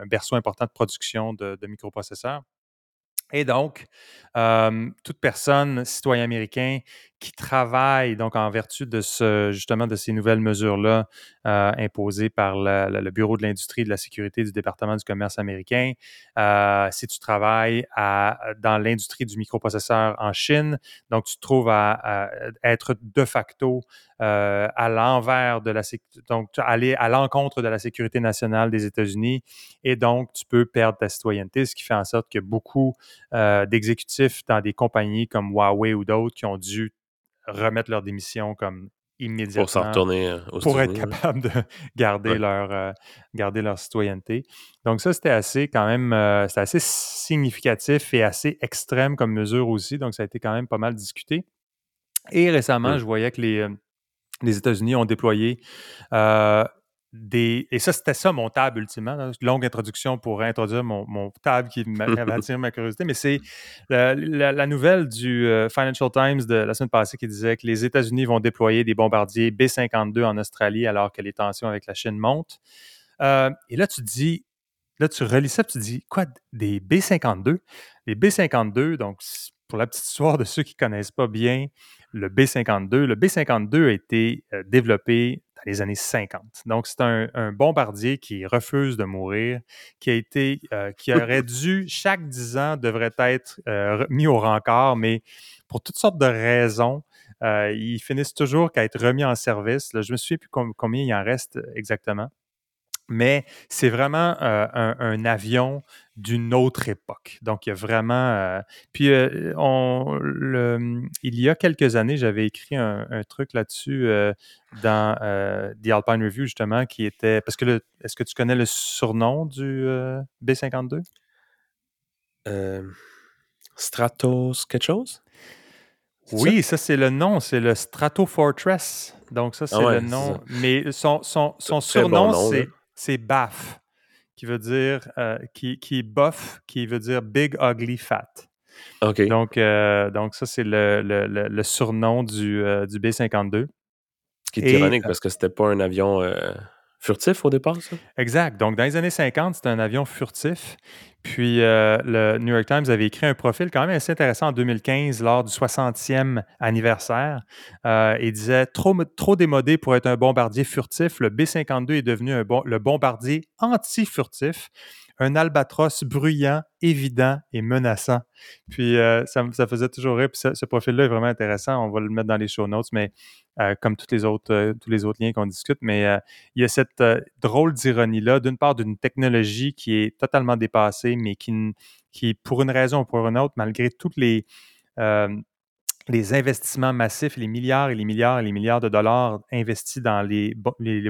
un berceau important de production de, microprocesseurs. Et donc, toute personne, citoyen américain, qui travaille donc en vertu de ce, justement de ces nouvelles mesures-là euh, imposées par le Bureau de l'industrie et de la sécurité du département du commerce américain. Euh, si tu travailles dans l'industrie du microprocesseur en Chine, donc tu te trouves à, être de facto euh, à l'envers de la donc aller à l'encontre de la sécurité nationale des États-Unis et donc tu peux perdre ta citoyenneté, ce qui fait en sorte que beaucoup d'exécutifs dans des compagnies comme Huawei ou d'autres qui ont dû remettre leur démission comme immédiatement. Pour s'en retourner euh, Pour être capable de garder, leur, euh, garder leur citoyenneté. Donc, ça, c'était assez, quand même, euh, assez significatif et assez extrême comme mesure aussi. Donc, ça a été quand même pas mal discuté. Et récemment, je voyais que les, les États-Unis ont déployé et ça, c'était ça mon tab ultimement. Une longue introduction pour introduire mon, mon tab qui m'a attiré ma curiosité. Mais c'est la, nouvelle du euh, Financial Times de la semaine passée qui disait que les États-Unis vont déployer des bombardiers B-52 en Australie alors que les tensions avec la Chine montent. Euh, et là, tu dis, là, tu relis ça, tu dis, quoi, des B-52? Les B-52, donc, pour la petite histoire de ceux qui ne connaissent pas bien le B-52, le B-52 a été euh, développé les années 50. Donc, c'est un, bombardier qui refuse de mourir, qui a été, euh, qui aurait dû, chaque 10 ans, devrait être euh, mis au rencard, mais pour toutes sortes de raisons, euh, ils finissent toujours qu'à être remis en service. je me souviens plus combien il en reste exactement mais c'est vraiment un, avion d'une autre époque. Donc, il y a vraiment. puis, on, il y a quelques années, j'avais écrit un, truc là-dessus dans The Alpine Review, justement, qui était. Parce que, est-ce que tu connais le surnom du B-52? Stratos, quelque chose? Oui, ça, c'est le nom, c'est le Strato Fortress. Donc, ça, ah c'est le nom. Mais son, son, son surnom, c'est c'est BAF, qui veut dire, euh, qui, qui est buff, qui veut dire Big Ugly Fat. OK. Donc, euh, donc ça, c'est le, le, le, surnom du, euh, du B-52. Ce qui est ironique parce que c'était pas un avion furtif au départ, ça? Exact. Donc, dans les années 50, c'était un avion furtif. Puis, euh, le New York Times avait écrit un profil quand même assez intéressant en 2015 lors du 60e anniversaire. Euh, il disait trop, démodé pour être un bombardier furtif. Le B-52 est devenu le bombardier anti-furtif un albatros bruyant, évident et menaçant. Puis euh, ça, faisait toujours rire. Puis ce, profil-là est vraiment intéressant. On va le mettre dans les show notes, mais euh, comme toutes les autres, euh, tous les autres liens qu'on discute. Mais il y a cette drôle d'ironie-là, d'une part, d'une technologie qui est totalement dépassée, mais qui, qui, pour une raison ou pour une autre, malgré toutes les les investissements massifs, les milliards et les milliards et les milliards de dollars investis dans les,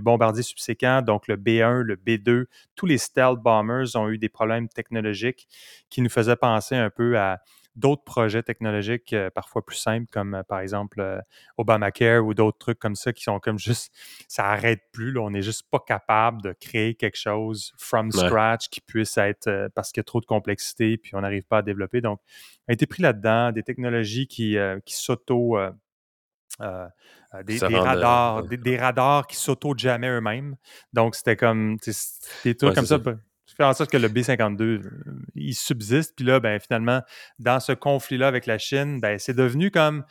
bombardiers subséquents, donc le B1, le B2, tous les stealth bombers ont eu des problèmes technologiques qui nous faisaient penser un peu à d'autres projets technologiques euh, parfois plus simples, comme euh, par exemple euh, Obamacare ou d'autres trucs comme ça qui sont comme juste, ça n'arrête plus. on n'est juste pas capable de créer quelque chose from scratch qui puisse être parce qu'il y a trop de complexité puis on n'arrive pas à développer. Donc, on a été pris là-dedans, des technologies qui, qui s'auto. des, radars, des, radars qui s'auto-jammaient eux-mêmes. Donc, c'était comme des trucs comme ça en sorte que le B-52, euh, il subsiste. Puis là, ben, finalement, dans ce conflit-là avec la Chine, ben, c'est devenu comme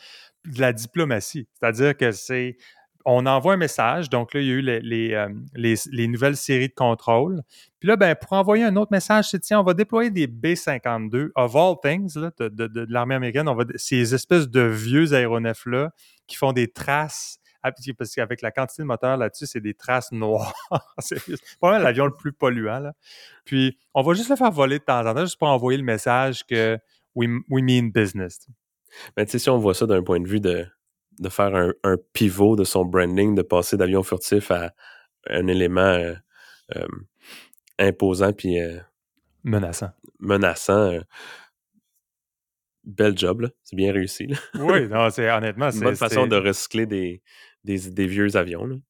de la diplomatie. C'est-à-dire que c'est on envoie un message. Donc là, il y a eu les, euh, les, nouvelles séries de contrôle. Puis là, ben, pour envoyer un autre message, c'est tiens, on va déployer des B-52, of all things, de, l'armée américaine. On va, ces espèces de vieux aéronefs-là qui font des traces parce qu'avec la quantité de moteurs là-dessus, c'est des traces noires. c'est pas l'avion le plus polluant. Là. Puis, on va juste le faire voler de temps en temps, juste pour envoyer le message que we, we mean business. Mais tu sais, si on voit ça d'un point de vue de, de faire un, pivot de son branding, de passer d'avion furtif à un élément euh, euh, imposant puis euh, menaçant. Menaçant. bel job, là. C'est bien réussi. oui, non, c'est honnêtement. C'est une bonne façon de recycler des, des, vieux avions.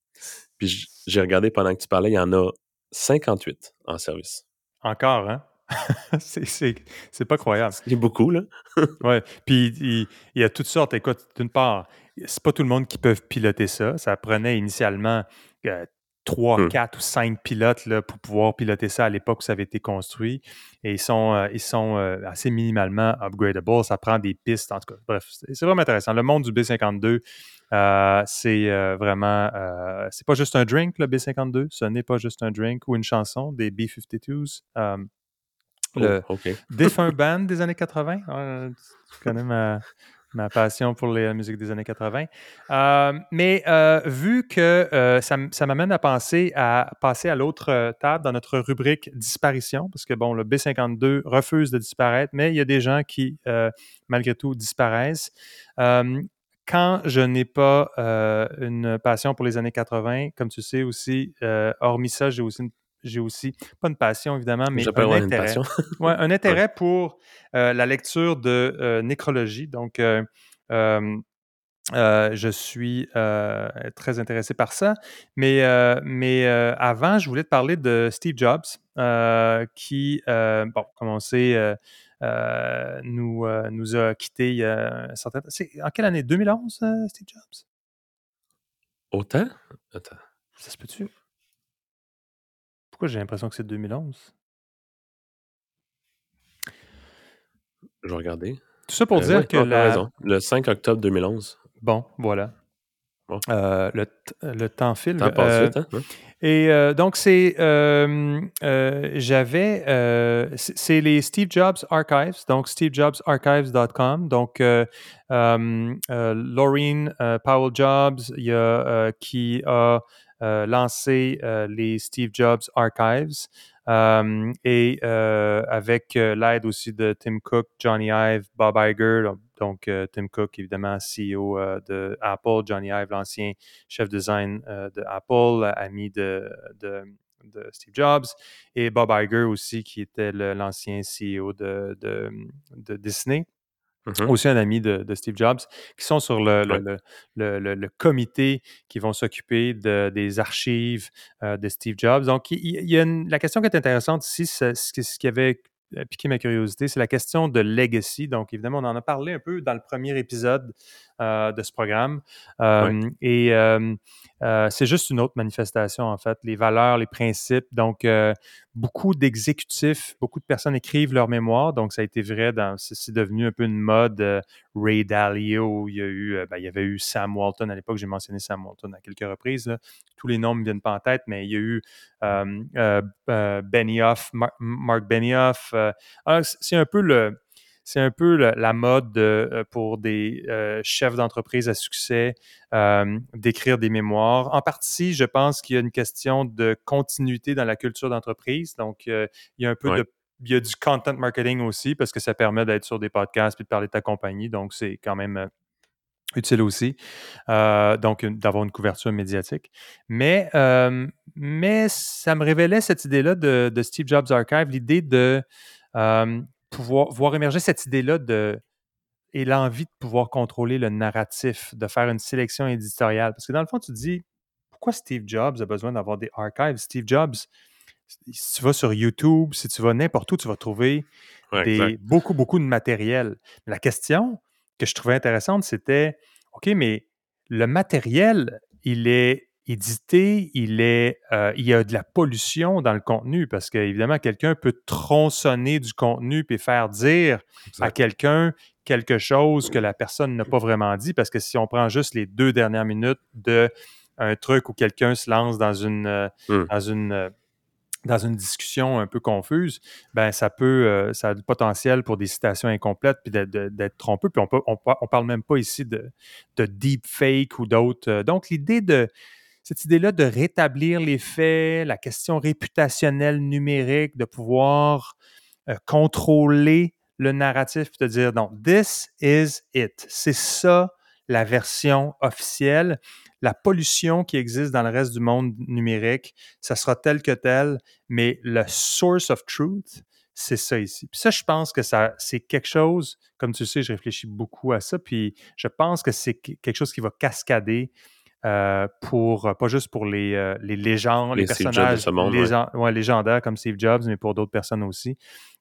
Puis j'ai regardé pendant que tu parlais, il y en a 58 en service. Encore, hein? c'est pas croyable. C'est beaucoup, là. oui. Puis il, y a toutes sortes. Écoute, d'une part, c'est pas tout le monde qui peut piloter ça. Ça prenait initialement euh, trois, 3, hmm. 4 ou 5 pilotes là, pour pouvoir piloter ça à l'époque où ça avait été construit. Et ils sont, euh, ils sont euh, assez minimalement upgradable. Ça prend des pistes, en tout cas. Bref, c'est vraiment intéressant. Le monde du B-52, c'est vraiment... c'est pas juste un drink, le B-52. Ce n'est pas juste un drink ou une chanson des B-52s. Le oh, défunt band des années 80. tu connais ma, ma passion pour les, la musique des années 80. Euh, mais euh, vu que euh, ça, ça m'amène à penser à passer à l'autre table dans notre rubrique disparition, parce que bon, le B52 refuse de disparaître, mais il y a des gens qui, malgré tout, disparaissent. Quand je n'ai pas une passion pour les années 80, comme tu sais aussi, hormis ça, j'ai aussi une j'ai aussi, pas une passion évidemment, mais un intérêt, ouais, un intérêt pour euh, la lecture de euh, nécrologie. Donc, euh, je suis très intéressé par ça. Mais, mais avant, je voulais te parler de Steve Jobs, qui, bon, comme on sait, nous, nous a quittés il y a un certain temps. En quelle année? 2011, Steve Jobs? Autant? Attends. Ça se peut-tu? Pourquoi j'ai l'impression que c'est 2011? Je vais regarder. Tout ça pour euh, dire que la... Le 5 octobre 2011. Bon, voilà. Euh, le, le, temps file. Le temps passe euh, vite, hein? Et donc, c'est. J'avais. c'est les Steve Jobs Archives, donc stevejobsarchives.com. Donc, Laureen Powell Jobs, il y a, qui a euh, lancé euh, les Steve Jobs Archives euh, et avec l'aide aussi de Tim Cook, Johnny Ive, Bob Iger, donc Tim Cook, évidemment, CEO de Apple, Johnny Ive, l'ancien chef design de Apple, ami de, de, Steve Jobs, et Bob Iger aussi, qui était l'ancien CEO de, de, Disney. Mmh aussi un ami de, Steve Jobs, qui sont sur le, le, comité qui vont s'occuper de, des archives euh, de Steve Jobs. Donc, il, y a la question qui est intéressante ici, ce, ce qui avait euh, piqué ma curiosité, c'est la question de legacy. Donc, évidemment, on en a parlé un peu dans le premier épisode euh, de ce programme. Et c'est juste une autre manifestation, en fait. Les valeurs, les principes. Donc, beaucoup d'exécutifs, beaucoup de personnes écrivent leur mémoire. Donc, ça a été vrai dans, c'est devenu un peu une mode. Ray Dalio, il y a eu, ben, il y avait eu Sam Walton à l'époque. J'ai mentionné Sam Walton à quelques reprises. Tous les noms ne me viennent pas en tête, mais il y a eu Benioff, Mark Benioff. c'est un peu le, c'est un peu la, mode euh, pour des euh, chefs d'entreprise à succès euh, d'écrire des mémoires. En partie, je pense qu'il y a une question de continuité dans la culture d'entreprise. Donc, il y a un peu de il y a du content marketing aussi parce que ça permet d'être sur des podcasts et de parler de ta compagnie. Donc, c'est quand même utile aussi. donc, d'avoir une couverture médiatique. Mais, mais ça me révélait cette idée-là de, de, Steve Jobs Archive, l'idée de pouvoir voir émerger cette idée-là de et l'envie de pouvoir contrôler le narratif, de faire une sélection éditoriale. Parce que dans le fond, tu te dis, pourquoi Steve Jobs a besoin d'avoir des archives? Steve Jobs, si tu vas sur YouTube, si tu vas n'importe où, tu vas trouver des, beaucoup, beaucoup de matériel. La question que je trouvais intéressante, c'était, OK, mais le matériel, il est édité, il, est, euh, il y a de la pollution dans le contenu parce qu'évidemment, quelqu'un peut tronçonner du contenu et faire dire à quelqu'un quelque chose que la personne n'a pas vraiment dit parce que si on prend juste les deux dernières minutes de un truc où quelqu'un se lance dans une, Hmm. dans une dans une discussion un peu confuse, ben ça peut, euh, ça a du potentiel pour des citations incomplètes puis d'être- trompeux. Puis on peut, on, pa- on parle même pas ici de, de deep fake ou d'autres. euh, Donc l'idée de cette idée-là de rétablir les faits, la question réputationnelle numérique, de pouvoir euh, contrôler le narratif de dire non, this is it. C'est ça la version officielle. La pollution qui existe dans le reste du monde numérique, ça sera tel que tel, mais le source of truth, c'est ça ici. Puis ça, je pense que ça, c'est quelque chose, comme tu sais, je réfléchis beaucoup à ça, puis je pense que c'est que- quelque chose qui va cascader euh, pour, pas juste pour les, euh, les légendes, les, Les personnages ce monde, ouais. légen- ouais, légendaires comme Steve Jobs, mais pour d'autres personnes aussi.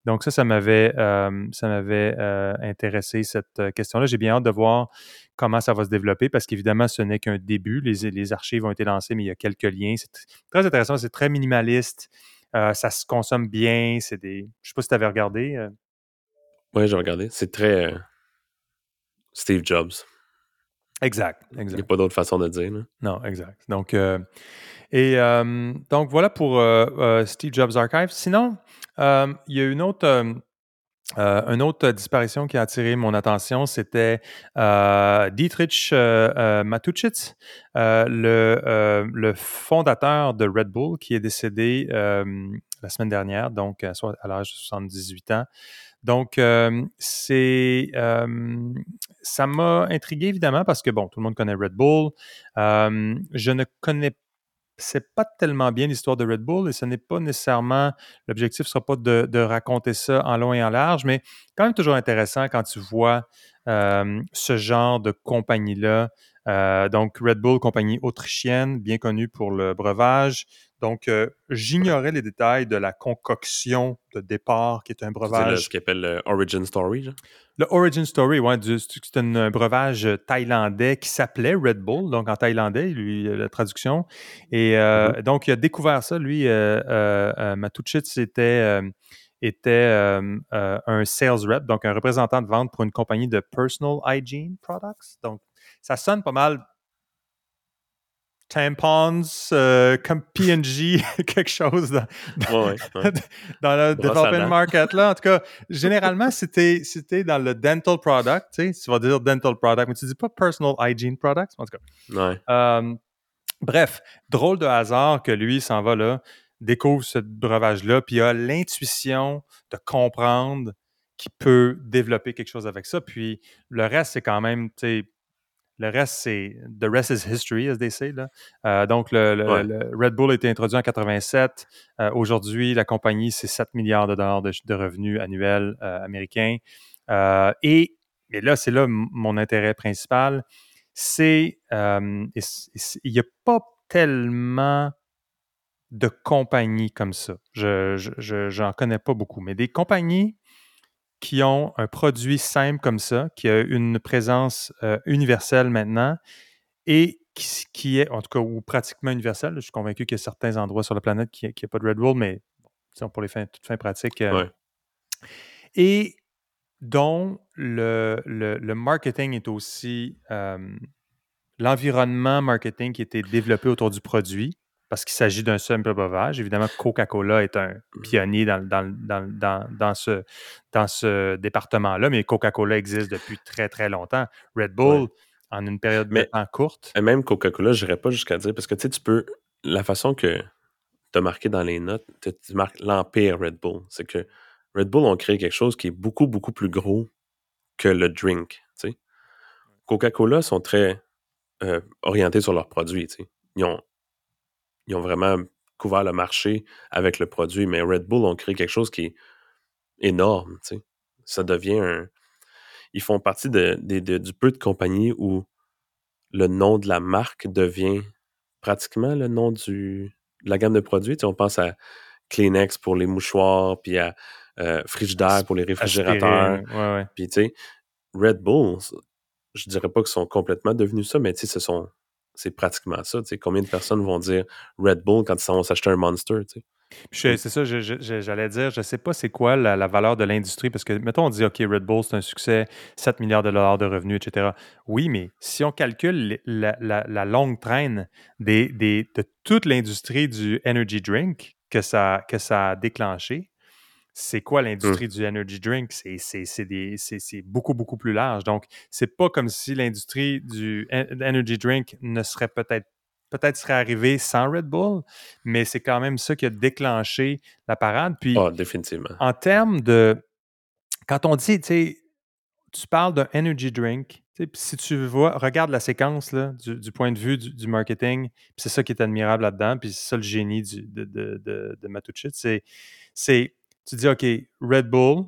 Donc ça, ça m'avait, euh, ça m'avait euh, intéressé cette euh, question-là. J'ai bien hâte de voir comment ça va se développer parce qu'évidemment, ce n'est qu'un début. Les, les archives ont été lancées, mais il y a quelques liens. C'est tr- très intéressant, c'est très minimaliste. Euh, ça se consomme bien. C'est des. Je sais pas si tu avais regardé. euh. Ouais, j'ai regardé. C'est très euh, Steve Jobs. Exact, Il n'y a exact. pas d'autre façon de dire. là. Non, exact. Donc, euh, et euh, donc voilà pour euh, Steve Jobs Archive. Sinon, il y a une autre, une autre disparition qui a attiré mon attention, c'était Dietrich Matuschitz, le, le fondateur de Red Bull, qui est décédé la semaine dernière, donc à l'âge de 78 ans. Donc, euh, c'est, euh, ça m'a intrigué évidemment parce que, bon, tout le monde connaît Red Bull. Euh, je ne connais pas tellement bien l'histoire de Red Bull et ce n'est pas nécessairement, l'objectif ne sera pas de, de raconter ça en long et en large, mais quand même toujours intéressant quand tu vois ce genre de compagnie-là. Donc, Red Bull, compagnie autrichienne, bien connue pour le breuvage. Donc, euh, j'ignorais les détails de la concoction de départ, qui est un C'est le- breuvage ce qu'ils appelle le Origin Story. genre? le Origin Story, du- c'est un, breuvage thaïlandais qui s'appelait Red Bull, donc en thaïlandais, lui, euh, la traduction. Et euh, donc, il a découvert ça, lui, euh, euh, euh, Matuschitz était, euh, était euh, euh, un sales rep, donc un représentant de vente pour une compagnie de personal hygiene products. Donc, ça sonne pas mal tampons, euh, comme P&G, quelque chose dans, Ouais, ouais, ouais. dans le Brosse development market là. En tout cas, généralement, c'était, c'était dans le dental product, tu sais, tu vas dire dental product, mais tu dis pas personal hygiene products, en tout cas. Ouais. Euh, bref, drôle de hasard que lui s'en va là, découvre ce breuvage-là, puis a l'intuition de comprendre qu'il peut développer quelque chose avec ça. Puis le reste, c'est quand même, tu sais, le reste, c'est the rest is history, as they say. Là. Euh, donc, le, le- Ouais. le Red Bull a été introduit en 87. Euh, Aujourd'hui, la compagnie, c'est 7 milliards de dollars de, de revenus annuels euh, américains. Euh, et, et là, c'est là mon intérêt principal. C'est, il n'y a pas tellement de compagnies comme ça. Je, je, je- j'en connais pas beaucoup, mais des compagnies qui ont un produit simple comme ça, qui a une présence euh, universelle maintenant et qui, qui est, en tout cas, ou pratiquement universelle. Je suis convaincu qu'il y a certains endroits sur la planète qui n'ont pas de Red Bull, mais disons, pour les fins, toutes fins pratiques. euh, Ouais. Et dont le, le- le marketing est aussi euh, l'environnement marketing qui a été développé autour du produit, parce qu'il s'agit d'un simple breuvage. Évidemment, Coca-Cola est un pionnier dans, dans- dans- dans- dans ce, département-là, mais Coca-Cola existe depuis très, très longtemps. Red Bull, Ouais. en une période Mais- de temps courte. Et même Coca-Cola, je n'irais pas jusqu'à dire, parce que tu sais, tu peux. La façon que tu as marqué dans les notes, tu tu marques l'empire Red Bull. C'est que Red Bull ont créé quelque chose qui est beaucoup, beaucoup plus gros que le drink. tu sais. Coca-Cola sont très euh, orientés sur leurs produits. tu sais. Ils ont, ils ont vraiment couvert le marché avec le produit, mais Red Bull ont créé quelque chose qui est énorme. Ça devient un. Ils font partie de, de- de- du peu de compagnies où le nom de la marque devient pratiquement le nom du, de la gamme de produits. On pense à Kleenex pour les mouchoirs, puis à euh, Frigidaire pour les réfrigérateurs. Aspirine, ouais, ouais. Puis, tu sais, Red Bull, je dirais pas qu'ils sont complètement devenus ça, mais tu sais, ce sont. C'est pratiquement ça. Tu sais, combien de personnes vont dire Red Bull quand ils vont s'acheter un Monster? C'est ça, j'allais dire, je ne sais pas c'est quoi la, valeur de l'industrie, parce que, mettons, on dit, OK, Red Bull, c'est un succès, 7 milliards de dollars de revenus, etc. Oui, mais si on calcule la, longue traîne des, de toute l'industrie du energy drink que ça, que ça a déclenché, c'est quoi l'industrie mmh. du energy drink? C'est beaucoup, beaucoup plus large. Donc, c'est pas comme si l'industrie du energy drink ne serait peut-être peut-être serait arrivé sans Red Bull, mais c'est quand même ça qui a déclenché la parade. Puis, oh, définitivement. En termes de. Quand on dit, tu sais, tu parles d'un energy drink, si tu vois, regarde la séquence là, du, point de vue du, marketing, c'est ça qui est admirable là-dedans, puis c'est ça le génie de, de, de, de c'est, tu dis, OK, Red Bull,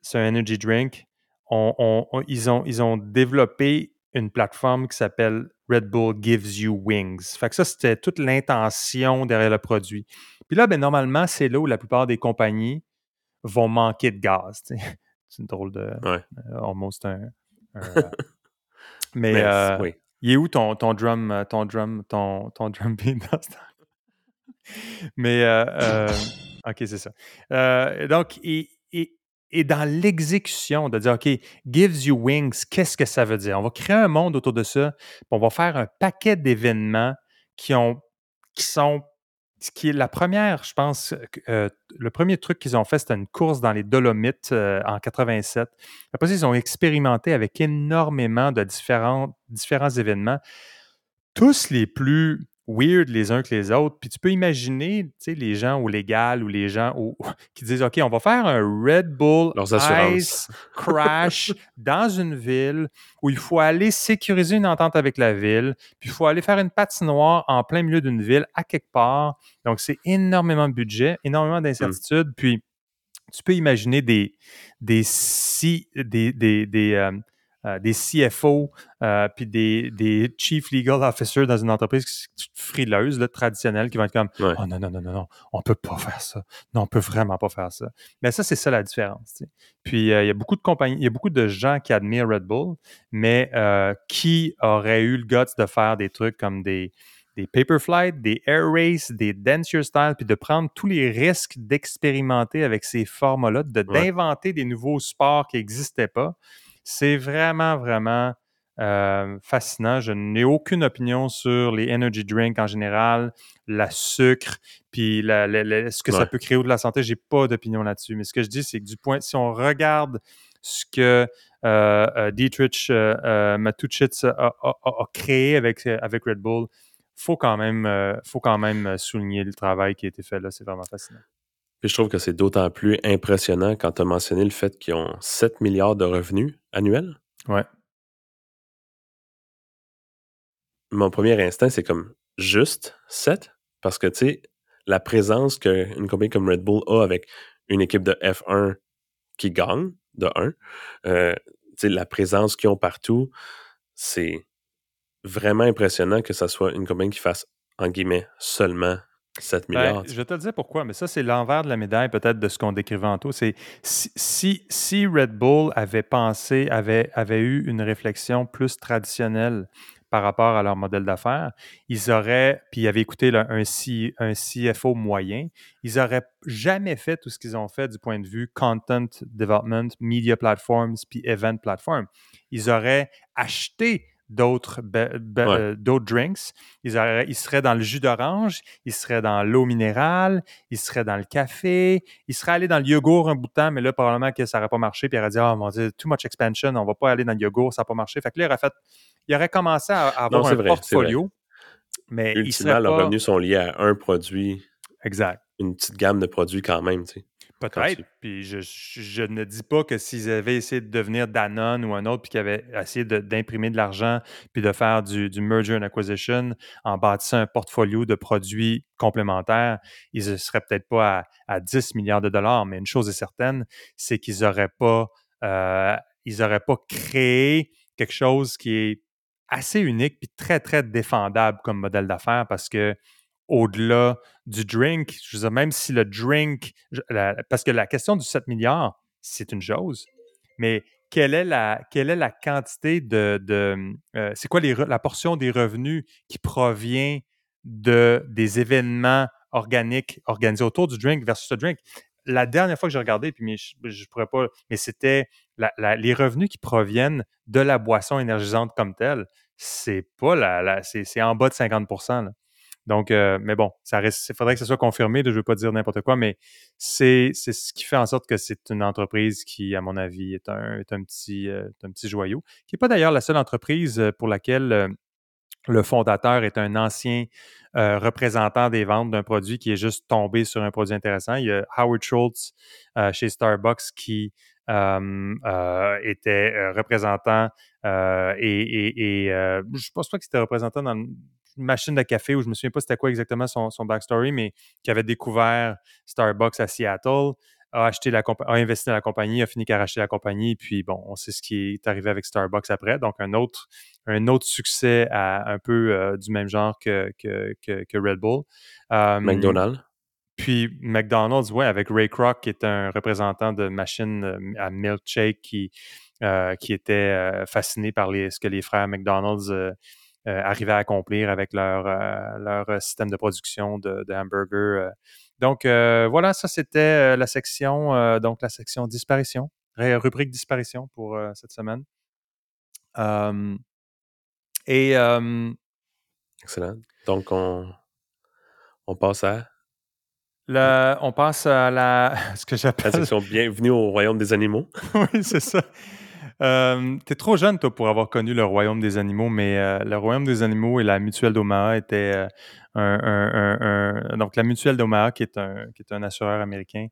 c'est un energy drink, ils, ont, ils ont développé une plateforme qui s'appelle Red Bull Gives You Wings. Fait que ça, c'était toute l'intention derrière le produit. Puis là, ben, normalement, c'est là où la plupart des compagnies vont manquer de gaz. C'est une drôle de. Ouais. Euh, almost un. Euh, mais, euh, oui. il est où ton, ton drum, ton drum, ton, ton drum beat dans ce temps? Mais, OK, c'est ça. donc, et, et dans l'exécution, de dire, OK, gives you wings, qu'est-ce que ça veut dire? On va créer un monde autour de ça, puis on va faire un paquet d'événements qui ont, qui sont, qui est la première, je pense, euh, le premier truc qu'ils ont fait, c'était une course dans les Dolomites euh, en 87. Après ça, ils ont expérimenté avec énormément de différents, différents événements, tous les plus weird les uns que les autres. Puis tu peux imaginer, tu sais, les gens au légal ou les gens qui disent, OK, on va faire un Red Bull Ice Crash dans une ville où il faut aller sécuriser une entente avec la ville, puis il faut aller faire une patinoire en plein milieu d'une ville à quelque part. Donc, c'est énormément de budget, énormément mmh. d'incertitudes. Puis, tu peux imaginer des, des, si, des, des, des, euh, euh, des CFO, euh, puis des, des, Chief Legal Officers dans une entreprise frileuse, là, traditionnelle, qui vont être comme Oh non, non, non, non, non, on peut pas faire ça. Non, on peut vraiment pas faire ça. Mais ça, c'est ça la différence. Puis euh, il y a beaucoup de compagnies, il y a beaucoup de gens qui admirent Red Bull, mais qui auraient eu le guts de faire des trucs comme des, des paper flight, des air race, des dance style, puis de prendre tous les risques d'expérimenter avec ces formats-là, de d'inventer des nouveaux sports qui n'existaient pas. C'est vraiment, vraiment euh, fascinant. Je n'ai aucune opinion sur les energy drinks en général, la sucre, puis ce que ça peut créer au de la santé. J'ai pas d'opinion là-dessus. Mais ce que je dis, c'est que du point, si on regarde ce que euh, euh Dietrich euh, a, créé avec, avec Red Bull, faut quand même, faut quand même souligner le travail qui a été fait là. C'est vraiment fascinant. Puis je trouve que c'est d'autant plus impressionnant quand tu as mentionné le fait qu'ils ont 7 milliards de revenus annuels. Ouais. Mon premier instinct, c'est comme juste 7, parce que, tu sais, la présence qu'une compagnie comme Red Bull a avec une équipe de F1 qui gagne, de 1, euh, tu sais, la présence qu'ils ont partout, c'est vraiment impressionnant que ça soit une compagnie qui fasse, en guillemets, seulement 7 ben, je vais te dire pourquoi, mais ça, c'est l'envers de la médaille peut-être de ce qu'on décrivait en tout. C'est si, si, Red Bull avait pensé, avait, avait eu une réflexion plus traditionnelle par rapport à leur modèle d'affaires, ils auraient, puis ils avaient écouté un, C, un CFO moyen, ils n'auraient jamais fait tout ce qu'ils ont fait du point de vue content development, media platforms, puis event platform. Ils auraient acheté d'autres euh, d'autres drinks. Ils, ils, seraient dans le jus d'orange, ils seraient dans l'eau minérale, ils seraient dans le café, ils seraient allés dans le yogourt un bout de temps, mais là, probablement que ça n'aurait pas marché, puis ils auraient dit, oh mon Dieu, too much expansion, on ne va pas aller dans le yogourt, ça n'a pas marché. Fait que là, il aurait, fait, il aurait commencé à, avoir un portfolio. Mais Ultimement, leurs revenus sont liés à un produit. Exact. Une petite gamme de produits quand même, tu sais. Peut-être. Puis je, ne dis pas que s'ils avaient essayé de devenir Danone ou un autre, puis qu'ils avaient essayé d'imprimer de, l'argent, puis de faire du, merger and acquisition en bâtissant un portfolio de produits complémentaires, ils ne seraient peut-être pas à, 10 milliards de dollars. Mais une chose est certaine, c'est qu'ils n'auraient pas, euh, pas créé quelque chose qui est assez unique puis très, très défendable comme modèle d'affaires parce que au-delà du drink. Je veux dire, même si le drink, parce que la question du 7 milliards, c'est une chose, mais quelle est la, quantité de, euh, c'est quoi la portion des revenus qui provient de, des événements organique organisé autour du drink versus le drink? La dernière fois que j'ai regardé, puis je, ne pourrais pas, mais c'était les revenus qui proviennent de la boisson énergisante comme telle, c'est pas la, c'est en bas de 50 donc, euh, mais bon, ça il faudrait que ce soit confirmé. Je ne veux pas dire n'importe quoi, mais c'est ce qui fait en sorte que c'est une entreprise qui, à mon avis, est un, euh, petit joyau, qui n'est pas d'ailleurs la seule entreprise euh, pour laquelle le fondateur est un ancien représentant des ventes d'un produit qui est juste tombé sur un produit intéressant. Il y a Howard Schultz chez Starbucks qui était représentant et, je pense pas que c'était représentant dans machine de café où je me souviens pas c'était quoi exactement son, son, backstory, mais qui avait découvert Starbucks à Seattle, a acheté la a investi dans la compagnie, a fini qu'à racheter la compagnie, puis bon, on sait ce qui est arrivé avec Starbucks après. Donc un autre, un autre succès à, un peu euh, du même genre que, que, que, Red Bull. McDonald's. Puis McDonald's, ouais, avec Ray Kroc, qui est un représentant de machine euh, à milkshake qui, euh, qui était fasciné par les, ce que les frères McDonald's arriver à accomplir avec leur, euh, leur système de production de, de hamburgers. Euh. Donc voilà, ça c'était la section, donc la section disparition, rubrique disparition pour cette semaine. et Excellent. Donc on, on passe à? On passe à la ce que j'appelle la section bienvenue au royaume des animaux. oui, c'est ça. Euh, tu es trop jeune, toi, pour avoir connu le royaume des animaux, mais euh, le royaume des animaux et la mutuelle d'Omaha étaient euh, un, Donc, la mutuelle d'Omaha, qui, est un, qui est un assureur américain,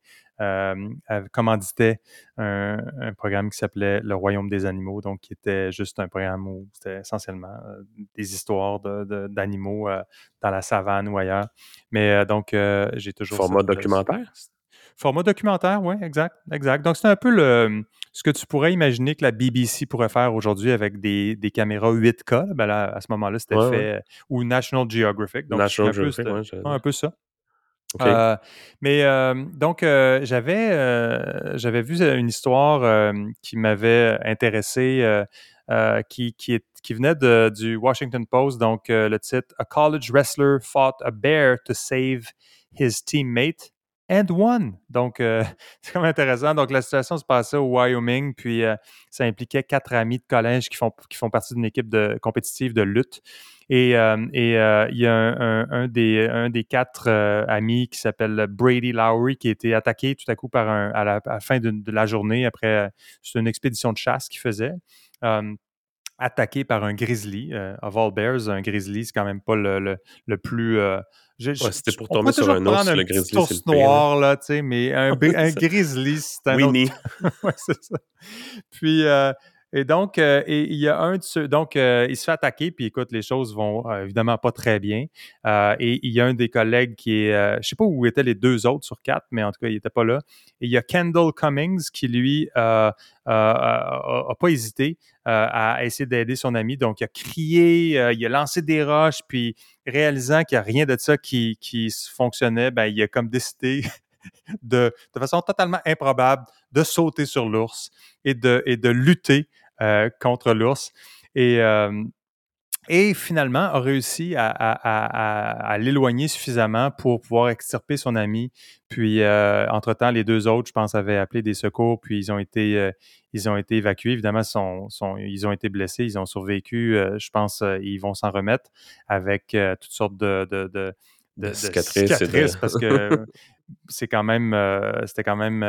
commanditait un, programme qui s'appelait Le royaume des animaux, donc qui était juste un programme où c'était essentiellement des histoires d'animaux dans la savane ou ailleurs. Mais donc, j'ai toujours. Format documentaire? Format documentaire, oui, exact, exact. Donc, c'est un peu le, ce que tu pourrais imaginer que la BBC pourrait faire aujourd'hui avec des, des caméras 8K. Ben là, à ce moment-là, c'était fait. Ou National Geographic. Donc, National Geographic, un, peu, un peu ça. Euh, mais euh, donc, euh, j'avais, j'avais vu une histoire qui m'avait intéressé, qui, qui, est, qui venait de, du Washington Post. Donc, le titre A college wrestler fought a bear to save his teammate and one. Donc, euh, c'est même intéressant. Donc, la situation se passait au Wyoming, puis euh, ça impliquait quatre amis de collège qui font, qui font partie d'une équipe de, compétitive de lutte. Et, euh, et il y a un, des, un des quatre amis qui s'appelle Brady Lowry qui a été attaqué tout à coup par un, à, la, fin de, la journée après une expédition de chasse qu'il faisait attaqué par un grizzly. of all bears, un grizzly, c'est quand même pas le, le, plus c'était pour tomber sur un ours, le grizzly, c'est le noir, là, tu sais, mais un, un grizzly, c'est un Winnie. autre... ouais, c'est ça. Puis, euh, et donc, euh, il y a un de ceux, donc, euh, il se fait attaquer, puis écoute, les choses vont évidemment pas très bien. et il y a un des collègues qui est, je sais pas où étaient les deux autres sur quatre, mais en tout cas, il était pas là. Et il y a Kendall Cummings qui, lui, a pas hésité à essayer d'aider son ami. Donc, il a crié, il a lancé des roches, puis réalisant qu'il n'y a rien de ça qui, qui fonctionnait, ben, il a comme décidé de, de façon totalement improbable de sauter sur l'ours et de, et de lutter euh, contre l'ours. Et, euh, et finalement a réussi à, à, à, l'éloigner suffisamment pour pouvoir extirper son ami. Puis, euh, entre-temps, les deux autres, je pense, avaient appelé des secours, puis ils ont été, ils ont été évacués. Évidemment, sont, sont, ils ont été blessés, ils ont survécu. je pense ils vont s'en remettre avec toutes sortes de, de, de, de cicatrices, parce que c'est quand même, c'était quand même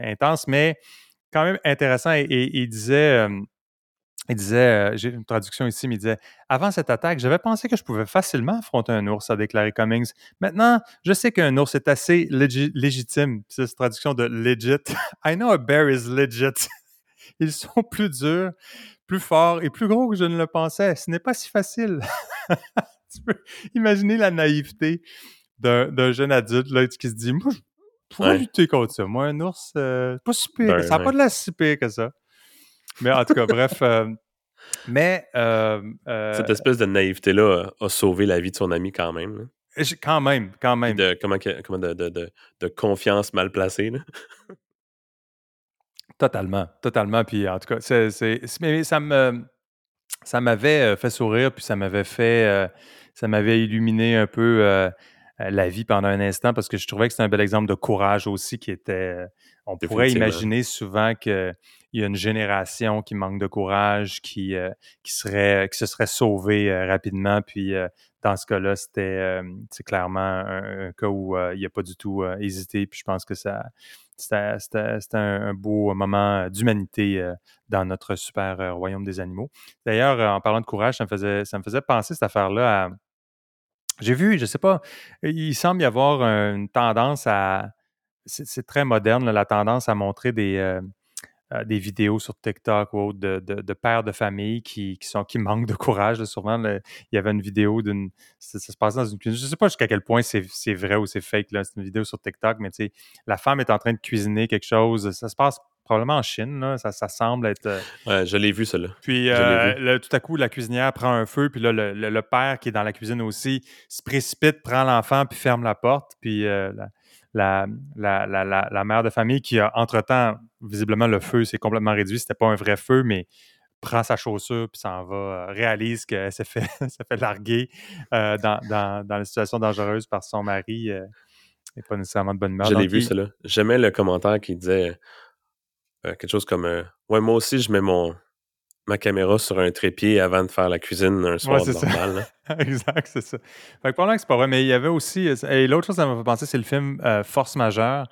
intense, mais quand même intéressant. Et, il disait, il disait, j'ai une traduction ici, mais il disait Avant cette attaque, j'avais pensé que je pouvais facilement affronter un ours, a déclaré Cummings. Maintenant, je sais qu'un ours est assez légitime. C'est cette traduction de legit. I know a bear is legit. Ils sont plus durs, plus forts et plus gros que je ne le pensais. Ce n'est pas si facile. tu peux imaginer la naïveté d'un jeune adulte là, qui se dit Moi, je pourrais lutter contre ça. Moi, un ours, euh, pas si pire. Ben ça n'a pas de la si pire que ça. Mais en tout cas, bref. Euh, mais. Euh, Cette espèce de naïveté-là a sauvé la vie de son ami quand même. Quand même, quand même. De, comment, comment de, de, de, confiance mal placée. Là. Totalement, totalement. Puis en tout cas, c'est, ça me ça m'avait fait sourire, puis ça m'avait fait ça m'avait illuminé un peu la vie pendant un instant parce que je trouvais que c'était un bel exemple de courage aussi qui était. On pourrait imaginer souvent qu'il y a une génération qui manque de courage, qui, qui, serait, qui se serait sauvée rapidement. Puis dans ce cas-là, c'était clairement un, cas où il n'a pas du tout hésité. Puis je pense que ça, c'était un, beau moment d'humanité dans notre super royaume des animaux. D'ailleurs, en parlant de courage, ça me faisait, ça me faisait penser cette affaire-là à. J'ai vu, je sais pas, il semble y avoir une tendance à. C'est très moderne, la tendance à montrer des, euh, des vidéos sur TikTok ou autre de, pères de famille qui, sont, qui manquent de courage. Souvent, il y avait une vidéo d'une. Ça, se passe dans une cuisine. Je ne sais pas jusqu'à quel point c'est vrai ou c'est fake. C'est une vidéo sur TikTok, mais la femme est en train de cuisiner quelque chose. Ça se passe probablement en Chine. Ça, semble être. Euh, ouais, je l'ai vu, cela. Puis euh, tout à coup, la cuisinière prend un feu, puis là, le, père qui est dans la cuisine aussi se précipite, prend l'enfant, puis ferme la porte. Puis la, la, mère de famille qui a, entre-temps, visiblement, le feu s'est complètement réduit. C'était pas un vrai feu, mais prend sa chaussure puis s'en va, euh, réalise qu'elle s'est fait, fait larguer euh, dans, dans, dans, une situation dangereuse par son mari euh, et pas nécessairement de bonne humeur. Je l'ai vu, cela. J'aimais le commentaire qui disait quelque chose comme Ouais, moi aussi, je mets mon, ma caméra sur un trépied avant de faire la cuisine un soir normal. exact, c'est ça. Fait que pendant que c'est pas vrai, mais il y avait aussi. Euh, et l'autre chose que ça m'a fait penser, c'est le film euh, Force majeure,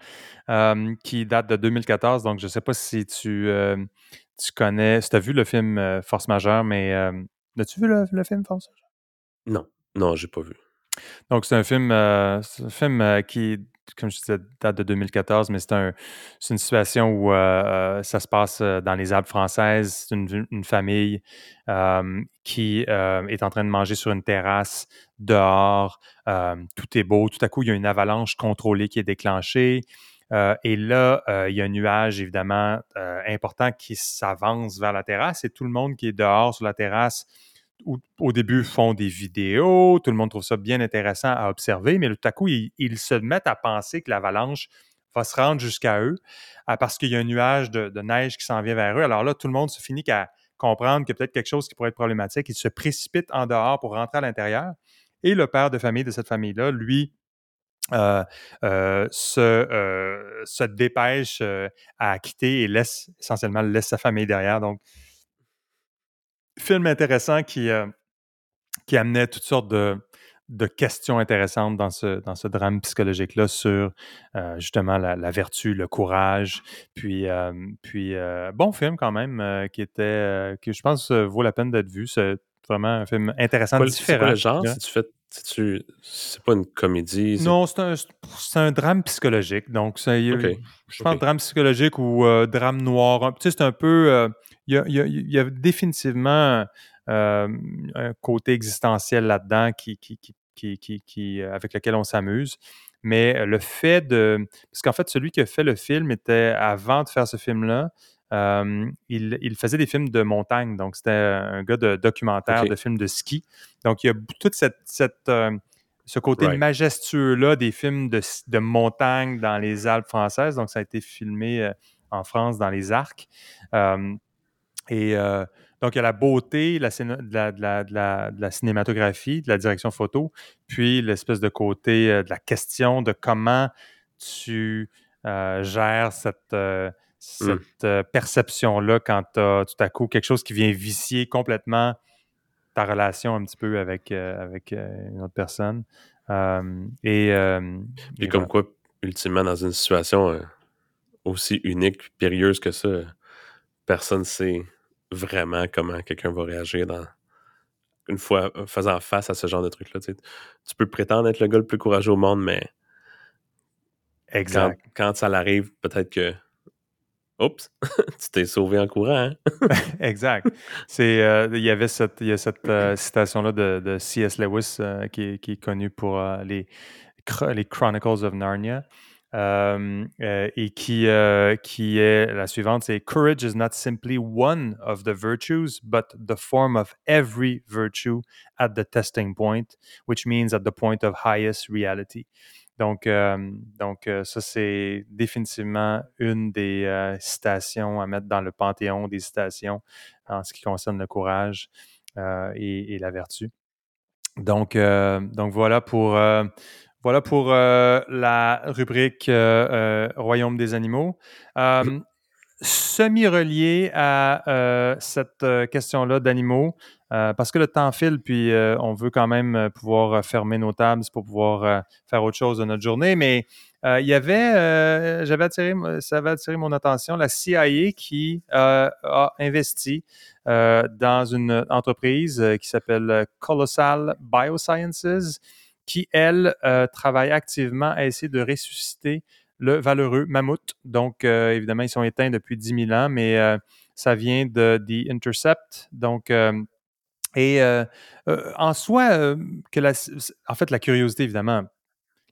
euh, qui date de 2014. Donc, je sais pas si tu, tu connais, si tu as vu le film Force majeure, mais as-tu vu le, le, film Force majeure? Non, non, j'ai pas vu. Donc, c'est un film, un film qui comme je disais, date de 2014, mais c'est un, une situation où euh, euh, ça se passe euh, dans les Alpes françaises. C'est une, famille qui est en train de manger sur une terrasse dehors. tout est beau. Tout à coup, il y a une avalanche contrôlée qui est déclenchée. et là, il y a un nuage évidemment important qui s'avance vers la terrasse et tout le monde qui est dehors sur la terrasse au début font des vidéos, tout le monde trouve ça bien intéressant à observer, mais tout à coup, ils, se mettent à penser que l'avalanche va se rendre jusqu'à eux euh, parce qu'il y a un nuage de, neige qui s'en vient vers eux. Alors là, tout le monde se finit qu'à comprendre qu'il y a peut-être quelque chose qui pourrait être problématique. Il se précipite en dehors pour rentrer à l'intérieur. Et le père de famille de cette famille-là, lui, euh, euh, se, se, dépêche à quitter et laisse essentiellement laisse sa famille derrière. Donc, film intéressant qui, euh, qui amenait toutes sortes de, de, questions intéressantes dans ce, dans ce drame psychologique-là sur euh, justement la, vertu, le courage. Puis, euh, puis bon film quand même, qui était, qui je pense vaut la peine d'être vu. C'est vraiment un film intéressant, différent. Quoi le genre, si tu fais c'est pas une comédie? Non, c'est un, un, drame psychologique. Donc, c'est, je pense drame psychologique ou drame noir. Tu sais, c'est un peu il y a, définitivement euh, un côté existentiel là-dedans qui, qui, avec lequel on s'amuse. Mais le fait de. Parce qu'en fait, celui qui a fait le film était, avant de faire ce film-là, euh, il, faisait des films de montagne. Donc, c'était un gars de documentaire, de films de ski. Donc, il y a toute cette. Euh, ce côté majestueux-là des films de, de, montagne dans les Alpes françaises. Donc, ça a été filmé en France dans les Arcs. Et euh, donc, il y a la beauté la, de, la, cinématographie, de la direction photo, puis l'espèce de côté euh, de la question de comment tu euh, gères cette, mmh. perception-là quand tu as tout à coup quelque chose qui vient vicier complètement ta relation un petit peu avec, avec une autre personne. et, puis comme quoi, ultimement, dans une situation aussi unique, périlleuse que ça, personne ne sait vraiment comment quelqu'un va réagir dans une fois euh, faisant face à ce genre de truc-là. Tu, peux prétendre être le gars le plus courageux au monde, mais exact. Quand, ça l'arrive, peut-être que Oups, tu t'es sauvé en courant. Hein? exact. C'est, euh, il y avait cette, il y a cette euh, citation-là de, C.S. Lewis qui, est, qui, est connu pour les, les Chronicles of Narnia. Euh, euh, et qui, euh, qui est la suivante, c'est Courage is not simply one of the virtues, but the form of every virtue at the testing point, which means at the point of highest reality. Donc, donc ça, c'est définitivement une des citations à mettre dans le panthéon des citations en ce qui concerne le courage et, et, la vertu. Donc, donc voilà pour voilà pour la rubrique Royaume des animaux. Semi-relié à cette question-là d'animaux, parce que le temps file, puis on veut quand même pouvoir fermer nos tables pour pouvoir faire autre chose de notre journée. Mais il y avait, j'avais attiré, ça avait attiré mon attention, la CIA qui a investi dans une entreprise qui s'appelle Colossal Biosciences qui, elle, euh, travaille activement à essayer de ressusciter le valeureux mammouth. Donc, euh, évidemment, ils sont éteints depuis 10 000 ans, mais euh, ça vient de The Intercept. Donc, et en soi, que la, en fait, la curiosité, évidemment,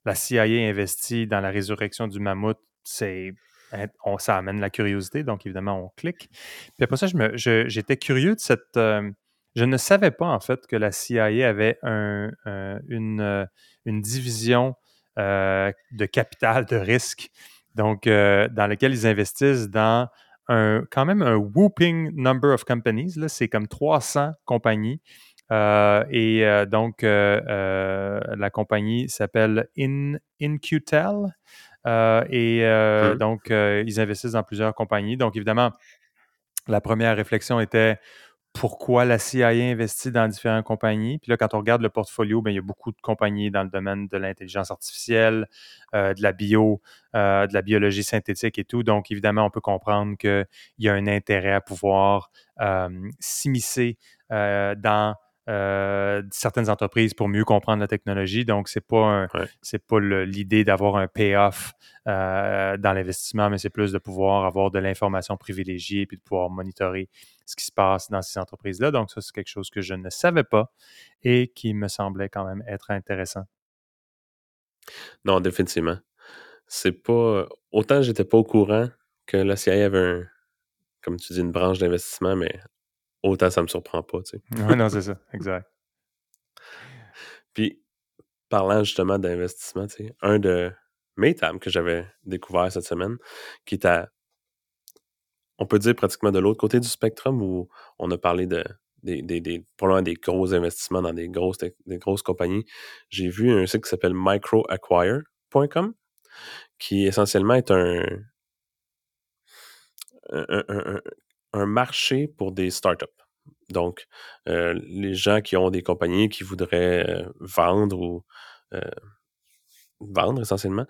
la CIA investit dans la résurrection du mammouth, c'est on, ça amène la curiosité, donc évidemment, on clique. Puis après ça, j'étais curieux de cette, je ne savais pas, en fait, que la CIA avait un, une, euh, une, division euh, de capital de risque, donc euh, dans lequel ils investissent dans un, quand même un whooping number of companies. C'est comme 300 compagnies. et donc, la compagnie s'appelle In, InQtel. et mmh. donc, ils investissent dans plusieurs compagnies. Donc, évidemment, la première réflexion était pourquoi la CIA investit dans différentes compagnies. Puis là, quand on regarde le portfolio, bien, il y a beaucoup de compagnies dans le domaine de l'intelligence artificielle, euh, de la bio, euh, de la biologie synthétique et tout. Donc, évidemment, on peut comprendre qu'il y a un intérêt à pouvoir euh, s'immiscer dans euh, certaines entreprises pour mieux comprendre la technologie. Donc, ce n'est pas, pas l'idée d'avoir un payoff euh, dans l'investissement, mais c'est plus de pouvoir avoir de l'information privilégiée et de pouvoir monitorer ce qui se passe dans ces entreprises-là. Donc, ça, c'est quelque chose que je ne savais pas et qui me semblait quand même être intéressant. Non, définitivement. C'est pas. Autant j'étais pas au courant que la CIA avait un, comme tu dis, une branche d'investissement, mais autant ça me surprend pas, tu sais. Non, c'est ça, exact. Puis, parlant justement d'investissement, tu sais, un de mes thèmes que j'avais découvert cette semaine, qui est à, on peut dire pratiquement de l'autre côté du spectre, où on a parlé de, des, des, des, probablement des gros investissements dans des grosses, des grosses compagnies. J'ai vu un site qui s'appelle microacquire.com, qui essentiellement est un, un, un marché pour des startups. Donc, euh, les gens qui ont des compagnies qui voudraient euh, vendre ou euh, vendre essentiellement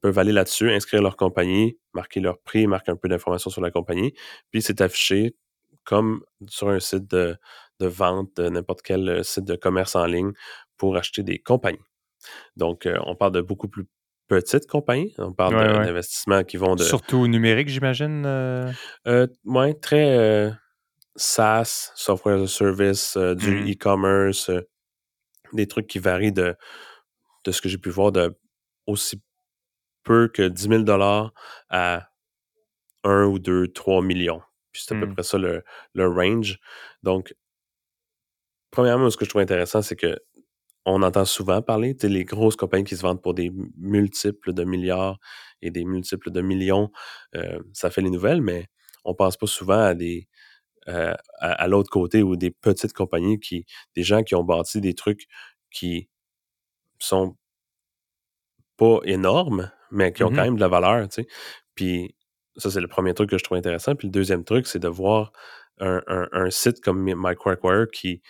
peuvent aller là-dessus, inscrire leur compagnie, marquer leur prix, marquer un peu d'informations sur la compagnie, puis c'est affiché comme sur un site de, vente de n'importe quel site de commerce en ligne pour acheter des compagnies. Donc, on parle de beaucoup plus petites compagnies. On parle d'investissements qui vont de. Surtout numérique, j'imagine. Euh... très SaaS, Software as a Service, euh, du mmh e-commerce, euh, des trucs qui varient de, de ce que j'ai pu voir de aussi peu que 10 000 à 1 ou 2, 3 millions. Puis c'est à peu mmh. près ça le, le range. Donc, premièrement, ce que je trouve intéressant, c'est que on entend souvent parler, tu les grosses compagnies qui se vendent pour des multiples de milliards et des multiples de millions, euh, ça fait les nouvelles, mais on pense pas souvent à des, euh, à, l'autre côté ou des petites compagnies qui, des gens qui ont bâti des trucs qui sont pas énormes, mais qui ont quand mmh même de la valeur, tu sais. Puis ça, c'est le premier truc que je trouve intéressant. Puis le deuxième truc, c'est de voir un, site comme MicroAcquire qui,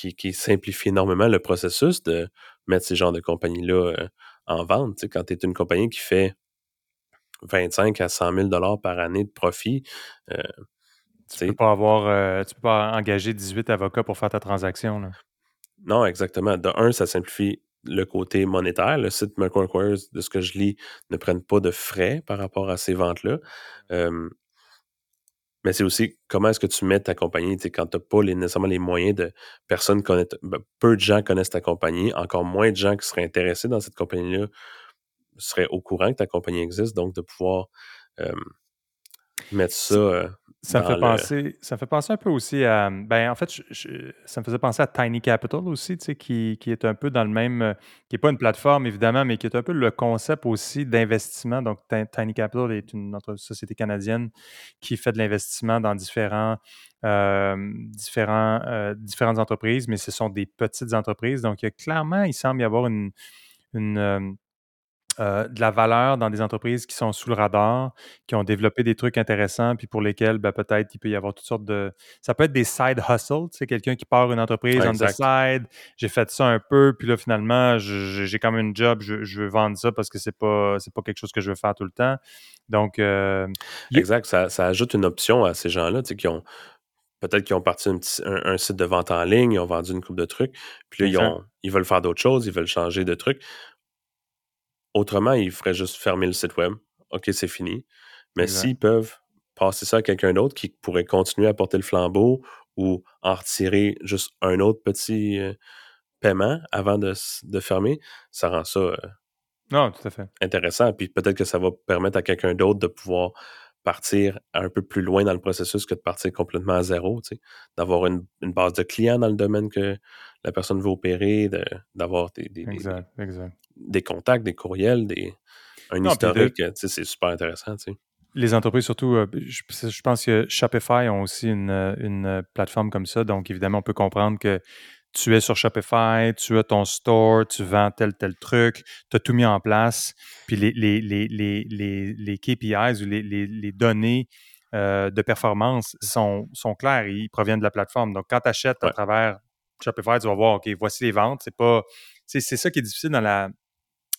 qui, qui, simplifie énormément le processus de mettre ces genres de compagnies-là euh, en vente. Quand tu es une compagnie qui fait 25 à 100 000 par année de profit, euh, tu peux pas avoir, euh, tu peux pas engager 18 avocats pour faire ta transaction. Non, exactement. De un, ça simplifie le côté monétaire. Le site MicroAcquires, de ce que je lis, ne prennent pas de frais par rapport à ces ventes-là. Mais c'est aussi comment est-ce que tu mets ta compagnie quand tu n'as pas nécessairement les moyens de personnes connaissent, ben, peu de gens connaissent ta compagnie, encore moins de gens qui seraient intéressés dans cette compagnie-là seraient au courant que ta compagnie existe, donc de pouvoir mettre ça. Euh, ça me, fait penser, ça fait penser un peu aussi à. Ben, en fait, ça me faisait penser à Tiny Capital aussi, tu sais, qui, qui est un peu dans le même. Euh, qui n'est pas une plateforme, évidemment, mais qui est un peu le concept aussi d'investissement. Donc, Tiny Capital est une société canadienne qui fait de l'investissement dans différents, euh, différents, différentes entreprises, mais ce sont des petites entreprises. Donc, il y a clairement, il semble y avoir une une euh, de la valeur dans des entreprises qui sont sous le radar, qui ont développé des trucs intéressants, puis pour lesquels ben, peut-être il peut y avoir toutes sortes de. Ça peut être des side hustles, c'est quelqu'un qui part une entreprise on the side. J'ai fait ça un peu, puis là finalement j'ai quand même une job, je, veux vendre ça parce que c'est pas c'est pas quelque chose que je veux faire tout le temps. Donc euh, exact, ça, ajoute une option à ces gens-là, qui ont peut-être qu'ils ont parti un, site de vente en ligne, ils ont vendu une coupe de trucs, puis là, ils, ont, ils veulent faire d'autres choses, ils veulent changer de trucs. Autrement, ils feraient juste fermer le site web. OK, c'est fini. Mais s'ils peuvent passer ça à quelqu'un d'autre qui pourrait continuer à porter le flambeau ou en retirer juste un autre petit euh, paiement avant de, fermer, ça rend ça euh, non, tout à fait. intéressant. Puis peut-être que ça va permettre à quelqu'un d'autre de pouvoir partir un peu plus loin dans le processus que de partir complètement à zéro, d'avoir une, base de clients dans le domaine que la personne veut opérer, d'avoir des, des, contacts, des courriels, des, un historique, c'est super intéressant. Les entreprises, surtout, euh, je, pense que Shopify ont aussi une, une plateforme comme ça, donc évidemment, on peut comprendre que tu es sur Shopify, tu as ton store, tu vends tel, tel truc, tu as tout mis en place, puis les, les, les, les, les KPIs ou les, données euh, de performance sont, sont claires, ils proviennent de la plateforme. Donc, quand tu achètes à travers Shopify, tu vas voir, OK, voici les ventes. C'est pas. C'est ça qui est difficile dans la,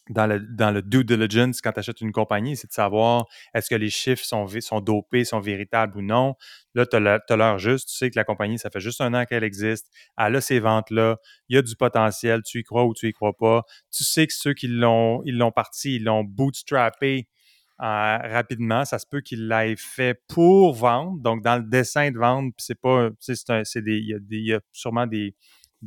dans le, dans le due diligence quand tu achètes une compagnie, c'est de savoir est-ce que les chiffres sont, sont dopés, sont véritables ou non. Là, tu as l'heure juste, tu sais que la compagnie, ça fait juste un an qu'elle existe, elle a ces ventes-là, il y a du potentiel, tu y crois ou tu y crois pas. Tu sais que ceux qui l'ont parti, ils l'ont bootstrappé euh, rapidement, ça se peut qu'ils l'aient fait pour vendre. Donc, dans le dessin de vente, c'est pas, c'est il y a sûrement des,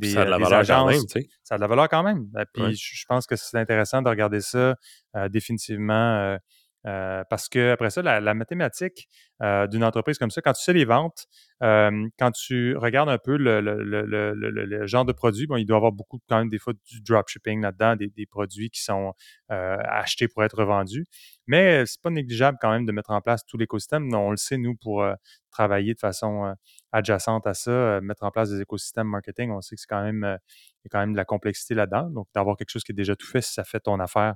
ça a de la euh, valeur quand même. Ça a de la valeur quand même. Puis je pense que c'est intéressant de regarder ça euh, définitivement. Euh, parce que après ça, la, mathématique d'une entreprise comme ça, quand tu sais les ventes, quand tu regardes un peu le, genre de produit, bon, il doit y avoir beaucoup quand même des fois du dropshipping là-dedans, des, produits qui sont achetés pour être revendus. Mais c'est pas négligeable quand même de mettre en place tout l'écosystème. On le sait, nous, pour travailler de façon adjacente à ça, euh, mettre en place des écosystèmes marketing, on sait que c'est quand même, euh, il y a quand même de la complexité là-dedans. Donc, d'avoir quelque chose qui est déjà tout fait, si ça fait ton affaire.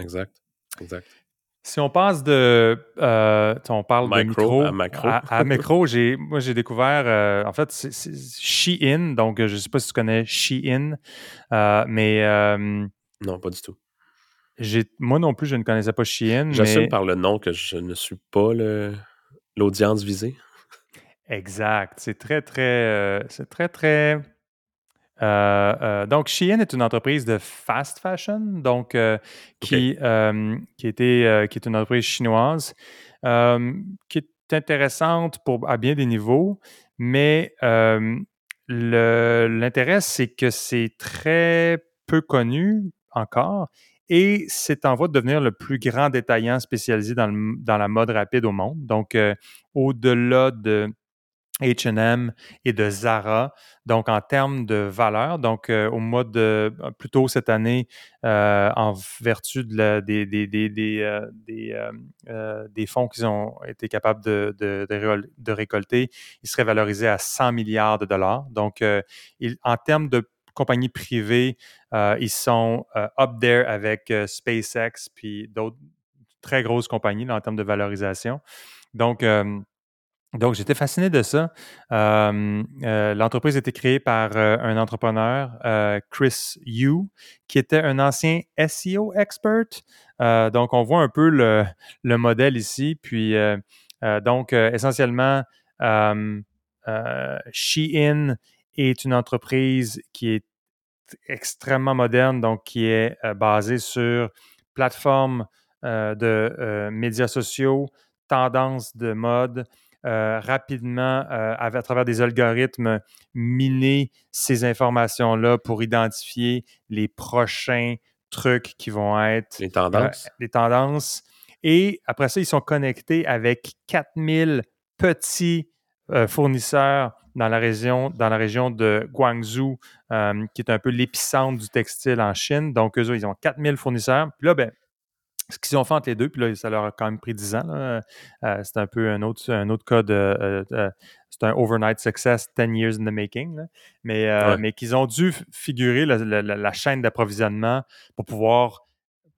Exact. Exact. Si on passe de, euh, on parle de micro à macro, à, macro, j'ai, moi j'ai découvert, en fait, c'est, Shein, donc je ne sais pas si tu connais Shein, mais non, pas du tout. J'ai, moi non plus, je ne connaissais pas Shein. J'assume par le nom que je ne suis pas l'audience visée. Exact. C'est très, très, euh, c'est très, très. Euh, euh, donc, Shein est une entreprise de fast fashion, donc qui, qui, était, qui est une entreprise chinoise, qui est intéressante pour, à bien des niveaux, mais l'intérêt, c'est que c'est très peu connu encore et c'est en voie de devenir le plus grand détaillant spécialisé dans, dans la mode rapide au monde. Donc, au-delà de H&M et de Zara. Donc, en termes de valeur, donc euh, au mois de, euh, plus tôt cette année, euh, en vertu de des, des, des, des, fonds qu'ils ont été capables de, de, récolter, ils seraient valorisés à 100 milliards de dollars. Donc, en termes de compagnies privées, ils sont up there avec SpaceX puis d'autres très grosses compagnies en termes de valorisation. Donc, donc, j'étais fasciné de ça. Euh, l'entreprise a été créée par euh, un entrepreneur, euh, Chris Yu, qui était un ancien SEO expert. donc, on voit un peu le, le modèle ici. Puis, donc, essentiellement, Shein est une entreprise qui est extrêmement moderne, donc qui est basée sur plateforme de médias sociaux, tendances de mode, euh, rapidement, euh, à, travers des algorithmes, miner ces informations-là pour identifier les prochains trucs qui vont être les tendances. Euh, les tendances. Et après ça, ils sont connectés avec 4000 petits fournisseurs dans la région, dans la région de Guangzhou, qui est un peu l'épicentre du textile en Chine. Donc, eux, ils ont 4000 fournisseurs. Puis là, ben, ce qu'ils ont fait entre les deux, puis là, ça leur a quand même pris 10 ans. Euh, c'est un peu un autre, un autre cas de. c'est un overnight success, 10 years in the making. Mais, mais qu'ils ont dû figurer la, chaîne d'approvisionnement pour pouvoir,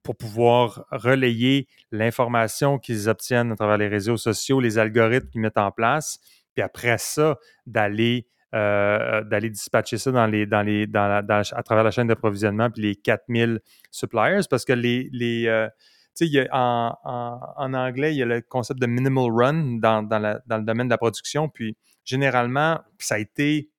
pour pouvoir relayer l'information qu'ils obtiennent à travers les réseaux sociaux, les algorithmes qu'ils mettent en place, puis après ça, d'aller. d'aller dispatcher ça dans les, dans les, dans à travers la chaîne d'approvisionnement, puis les 4000 suppliers, parce que les, les, en, anglais, il y a le concept de minimal run dans, le domaine de la production. Puis, généralement, ça a été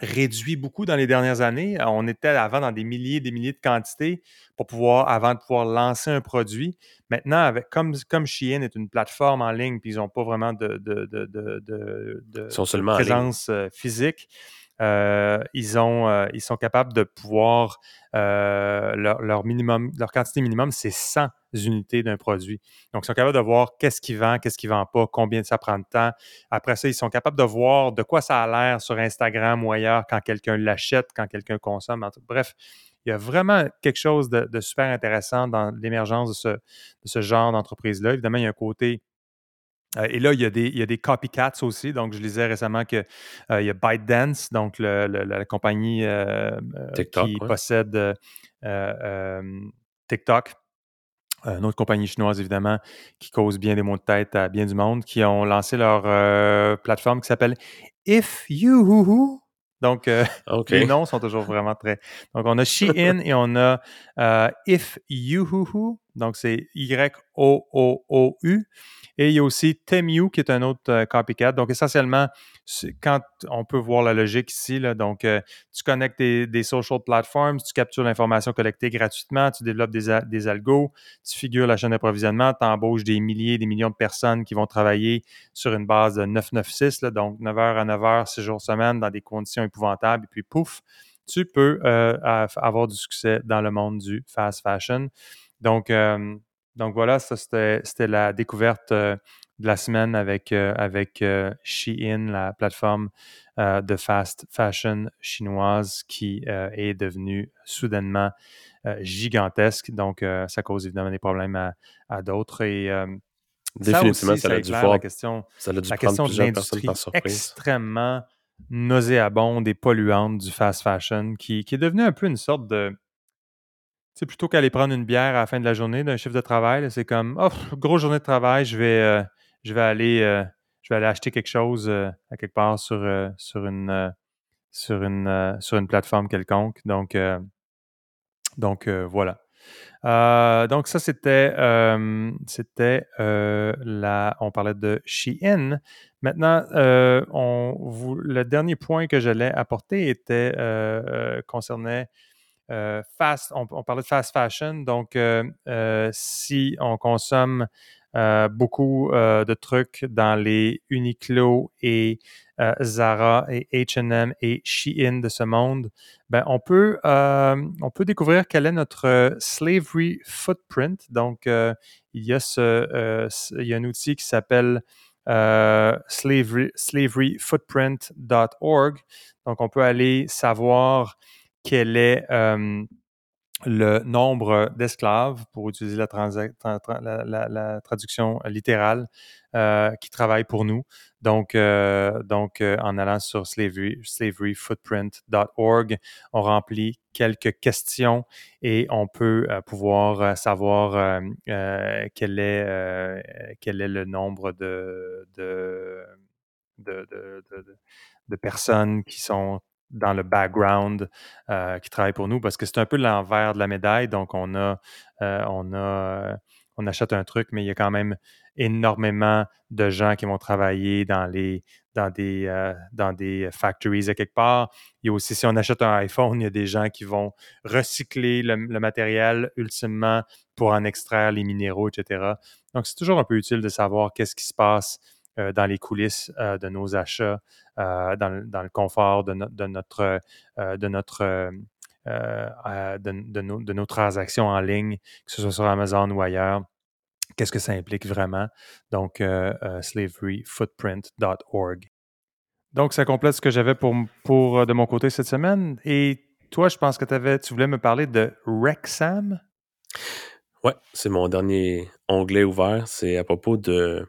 réduit beaucoup dans les dernières années. On était avant dans des milliers et des milliers de quantités pour pouvoir, avant de pouvoir lancer un produit. Maintenant, avec, comme, comme Shein est une plateforme en ligne, puis ils n'ont pas vraiment de, présence euh, physique, ils, ont, euh, ils sont capables de pouvoir, leur, minimum, leur quantité minimum, c'est 100 unités d'un produit. Donc, ils sont capables de voir qu'est-ce qui vend, qu'est-ce qui ne vend pas, combien ça prend de temps. Après ça, ils sont capables de voir de quoi ça a l'air sur Instagram ou ailleurs quand quelqu'un l'achète, quand quelqu'un consomme. Bref, il y a vraiment quelque chose de, super intéressant dans l'émergence de ce, de ce genre d'entreprise-là. Évidemment, il y a un côté euh, et là, il y, a des, il y, a des, copycats aussi. Donc, je lisais récemment qu'il euh, y a ByteDance, donc la compagnie euh, qui possède TikTok, une autre compagnie chinoise, évidemment, qui cause bien des mots de tête à bien du monde, qui ont lancé leur euh, plateforme qui s'appelle If You Hoo Donc, euh, les noms sont toujours vraiment très. Donc, on a Shein et on a euh, If You Hoo Donc, c'est Y-O-O-O-U. Et il y a aussi Temu, qui est un autre euh, copycat. Donc, essentiellement, quand on peut voir la logique ici, donc euh, tu connectes des, social platforms, tu captures l'information collectée gratuitement, tu développes des, des algos, tu figures la chaîne d'approvisionnement, tu embauches des milliers, des millions de personnes qui vont travailler sur une base de 996, là, donc 9h à 9h, 6 jours semaine, dans des conditions épouvantables, et puis pouf, tu peux euh, avoir du succès dans le monde du fast fashion. Donc, donc voilà, ça c'était la découverte euh, de la semaine avec, euh, avec euh, Shein, la plateforme de fast fashion chinoise qui est devenue soudainement gigantesque. Donc ça cause évidemment des problèmes à, d'autres. Et Définitivement, ça, a dû la question, ça a dû la question de l'industrie extrêmement nauséabonde et polluante du fast fashion qui, qui est devenue un peu une sorte de sais, plutôt qu'aller prendre une bière à la fin de la journée d'un chiffre de travail, c'est comme oh, grosse journée de travail, je vais, euh, je vais aller euh, je vais aller acheter quelque chose euh, à quelque part sur, sur une sur une sur une plateforme quelconque. Donc donc voilà. donc ça c'était c'était la on parlait de Shein. Maintenant on le dernier point que j'allais apporter était concernait euh, fast, on, parlait de fast fashion, donc euh, euh, si on consomme beaucoup de trucs dans les Uniqlo et Zara et H&M et Shein de ce monde, ben on peut on peut découvrir quel est notre slavery footprint. Donc il y a ce il y a un outil qui s'appelle slavery, slaveryfootprint.org. Donc on peut aller savoir quel est le nombre d'esclaves, pour utiliser la, traduction littérale, qui travaillent pour nous. Donc, donc en allant sur slaveryfootprint.org, on remplit quelques questions et on peut pouvoir savoir quel, est, quel est le nombre de, de, de, de personnes qui sont dans le background euh, qui travaillent pour nous parce que c'est un peu l'envers de la médaille. Donc, on a, euh, on a, euh, on achète un truc, mais il y a quand même énormément de gens qui vont travailler dans les dans des, dans des factories à quelque part. Il y a aussi, si on achète un iPhone, il y a des gens qui vont recycler le, le matériel ultimement pour en extraire les minéraux, etc. Donc, c'est toujours un peu utile de savoir qu'est-ce qui se passe dans les coulisses euh, de nos achats, euh, dans, le confort de, de notre, de, notre de, nos, transactions en ligne, que ce soit sur Amazon ou ailleurs. Qu'est-ce que ça implique vraiment? Donc, slaveryfootprint.org. Donc, ça complète ce que j'avais pour, pour de mon côté cette semaine. Et toi, je pense que avais, tu voulais me parler de Rexam? Ouais, c'est mon dernier onglet ouvert. C'est à propos de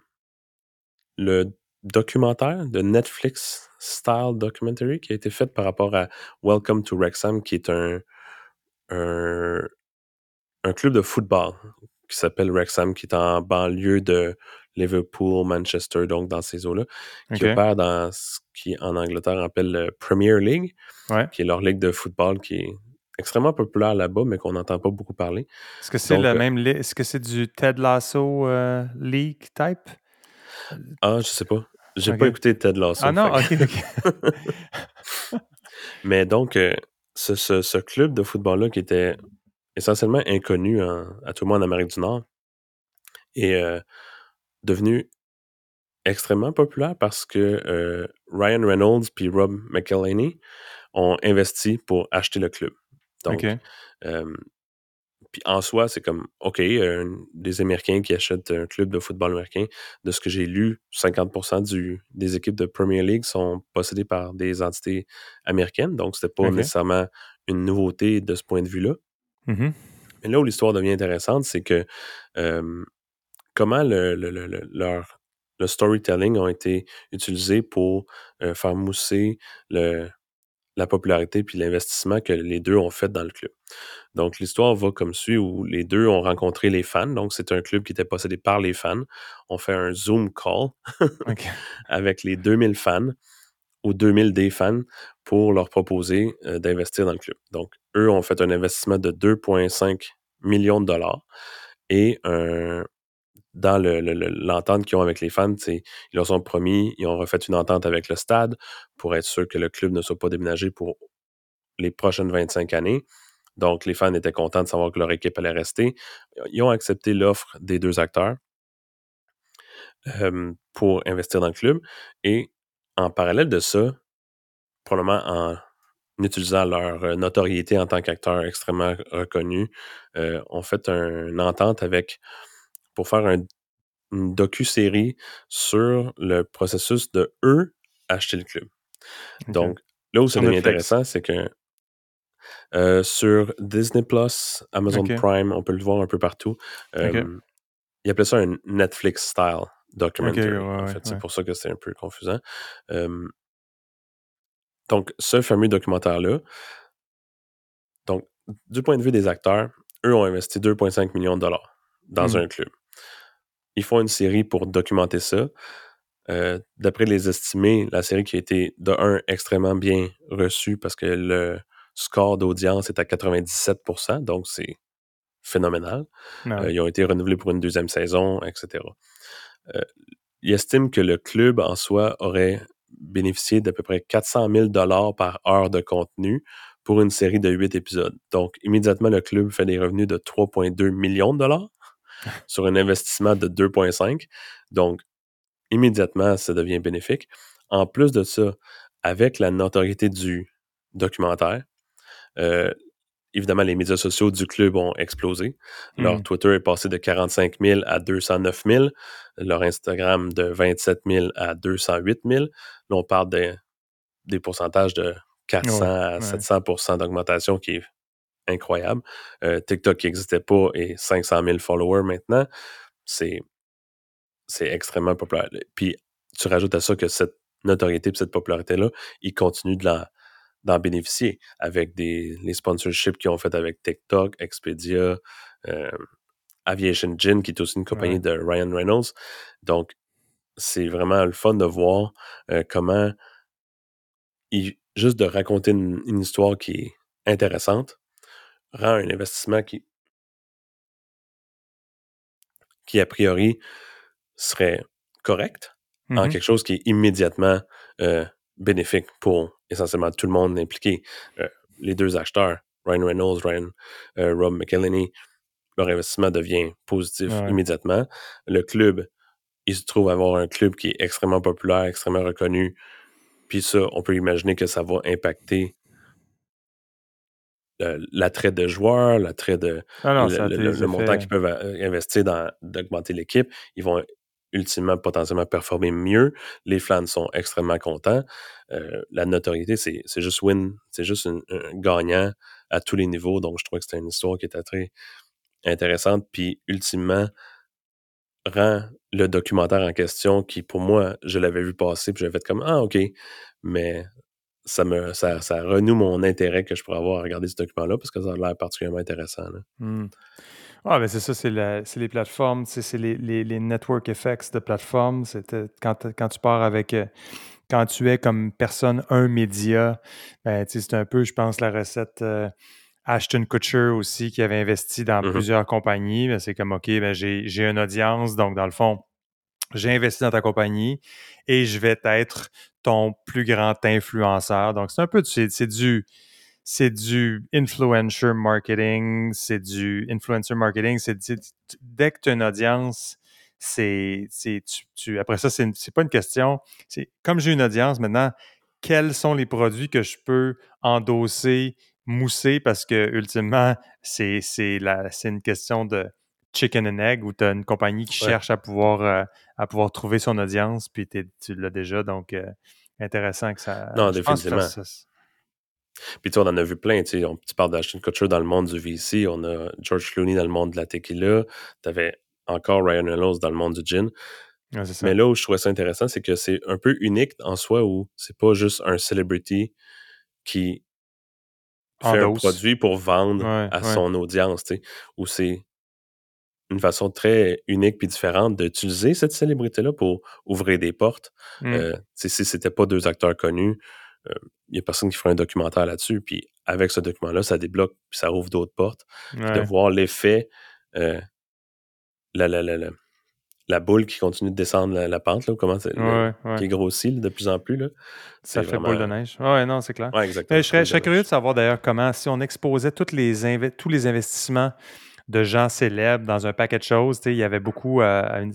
le documentaire de Netflix Style Documentary qui a été fait par rapport à Welcome to Wrexham, qui est un, un, club de football qui s'appelle Wrexham, qui est en banlieue de Liverpool, Manchester, donc dans ces eaux-là, qui opère dans ce qui en Angleterre appelle le Premier League, qui est leur ligue de football qui est extrêmement populaire là-bas, mais qu'on n'entend pas beaucoup parler. Est-ce que c'est le euh, même Est-ce que c'est du Ted Lasso euh, League type? Ah, je sais pas. J'ai pas écouté Ted Lasso. Ah non, ok, ok. mais donc, euh, ce, ce, club de football-là qui était essentiellement inconnu à tout le monde en Amérique du Nord est devenu extrêmement populaire parce que Ryan Reynolds puis Rob McElhaney ont investi pour acheter le club. Donc, puis en soi, c'est comme, OK, des Américains qui achètent un club de football américain, de ce que j'ai lu, 50% du, des équipes de Premier League sont possédées par des entités américaines. Donc, c'était pas nécessairement une nouveauté de ce point de vue-là. Mmh Mais là où l'histoire devient intéressante, c'est que comment le, leur, le storytelling a été utilisé pour faire mousser le, la popularité puis l'investissement que les deux ont fait dans le club. Donc, l'histoire va comme suit où les deux ont rencontré les fans. Donc, c'est un club qui était possédé par les fans. On fait un Zoom call avec les 2000 fans ou 2000 des fans pour leur proposer euh, d'investir dans le club. Donc, eux ont fait un investissement de 2,5 millions de dollars et un, dans l'entente qu'ils ont avec les fans, ils leur ont promis, ils ont refait une entente avec le stade pour être sûr que le club ne soit pas déménagé pour les prochaines 25 années. Donc, les fans étaient contents de savoir que leur équipe allait rester. Ils ont accepté l'offre des deux acteurs pour investir dans le club. Et en parallèle de ça, probablement en utilisant leur notoriété en tant qu'acteurs extrêmement reconnus, euh, ont fait une entente avec pour faire un, une docu-série sur le processus de eux acheter le club. Donc, là où ça devient intéressant, c'est que euh, sur Disney Plus, Amazon Prime, on peut le voir un peu partout. Euh, Ils appelaient ça un Netflix style documentary. en fait, c'est pour ça que c'est un peu confusant. Euh, donc, ce fameux documentaire-là, donc, du point de vue des acteurs, eux ont investi 2,5 millions de dollars dans hmm. un club ils font une série pour documenter ça. Euh, d'après les estimés, la série qui a été de un extrêmement bien reçue parce que le score d'audience est à 97%, donc c'est phénoménal. Euh, ils ont été renouvelés pour une deuxième saison, etc. Euh, ils estiment que le club en soi aurait bénéficié d'à peu près 400 000 dollars par heure de contenu pour une série de huit épisodes. Donc, immédiatement, le club fait des revenus de 3,2 millions de dollars sur un investissement de 2,5. Donc, immédiatement, ça devient bénéfique. En plus de ça, avec la notoriété du documentaire, euh, évidemment, les médias sociaux du club ont explosé. Leur mmh. Twitter est passé de 45 000 à 209 000. Leur Instagram de 27 000 à 208 000. Là, on parle des pourcentages de 400 à 700% d'augmentation qui est incroyable. Euh, TikTok qui n'existait pas et 500 000 followers maintenant, c'est, extrêmement populaire. Puis tu rajoutes à ça que cette notoriété et cette popularité-là, ils continuent de d'en bénéficier avec des, les sponsorships qu'ils ont fait avec TikTok, Expedia, euh, Aviation Gin, qui est aussi une compagnie de Ryan Reynolds. Donc, c'est vraiment le fun de voir euh, comment, juste de raconter une, histoire qui est intéressante, rend un investissement qui, qui a priori serait correct en mmh quelque chose qui est immédiatement euh, bénéfique pour essentiellement tout le monde impliqué. Euh, les deux acheteurs, Ryan Reynolds, Ryan, euh, Rob McElhenney, leur investissement devient positif immédiatement. Le club, il se trouve avoir un club qui est extrêmement populaire, extrêmement reconnu. Puis ça, on peut imaginer que ça va impacter l'attrait de joueurs, l'attrait de ah le, montant qu'ils peuvent euh, investir dans d'augmenter l'équipe. Ils vont ultimement potentiellement performer mieux. Les fans sont extrêmement contents. Euh, la notoriété, c'est juste win, c'est juste un, gagnant à tous les niveaux. Donc, je trouve que c'était une histoire qui était très intéressante, puis ultimement rend le documentaire en question, qui pour moi, je l'avais vu passer, puis j'avais fait comme Ah, OK, mais ça me ça, ça, renoue mon intérêt que je pourrais avoir à regarder ce document-là parce que ça a l'air particulièrement intéressant. Mmh. Ah, mais c'est ça, c'est les plateformes, c'est les, les, les, network effects de plateformes. Quand, quand tu pars avec, euh, quand tu es comme personne, un média, ben, c'est un peu, je pense, la recette euh, Ashton Kutcher aussi qui avait investi dans mmh plusieurs compagnies. Ben, c'est comme, OK, ben, j'ai une audience, donc dans le fond, j'ai investi dans ta compagnie et je vais être ton plus grand influenceur. Donc, c'est un peu, c'est du, c'est du influencer marketing, c'est du influencer marketing, c'est dès que tu as une audience, c'est, tu, après ça, c'est, c'est pas une question. C'est comme j'ai une audience maintenant, quels sont les produits que je peux endosser, mousser? Parce que ultimement, c'est, c'est, la, c'est une question de chicken and egg où tu as une compagnie qui cherche à pouvoir, euh, à pouvoir trouver son audience, puis tu l'as déjà. Donc, euh, intéressant que ça. Non, définitivement. Puis tu on en a vu plein. Tu parles d'Ashton Kutcher dans le monde du VC, on a George Clooney dans le monde de la tequila, tu avais encore Ryan Reynolds dans le monde du gin. Mais là où je trouvais ça intéressant, c'est que c'est un peu unique en soi où c'est pas juste un celebrity qui fait un produit pour vendre à son audience, tu sais, où c'est une façon très unique puis différente d'utiliser cette célébrité-là pour ouvrir des portes. Mmh. Euh, si c'était pas deux acteurs connus, il euh, n'y a personne qui ferait un documentaire là-dessus. Puis avec ce document-là, ça débloque, puis ça ouvre d'autres portes. de voir l'effet, euh, la, la, la, la, boule qui continue de descendre la, pente, là, comment qui grossit de plus en plus. Là. Ça fait boule de neige. Oui, non, c'est clair. je serais, curieux de savoir d'ailleurs comment, si on exposait toutes les tous les investissements de gens célèbres dans un paquet de choses. Il y avait beaucoup euh,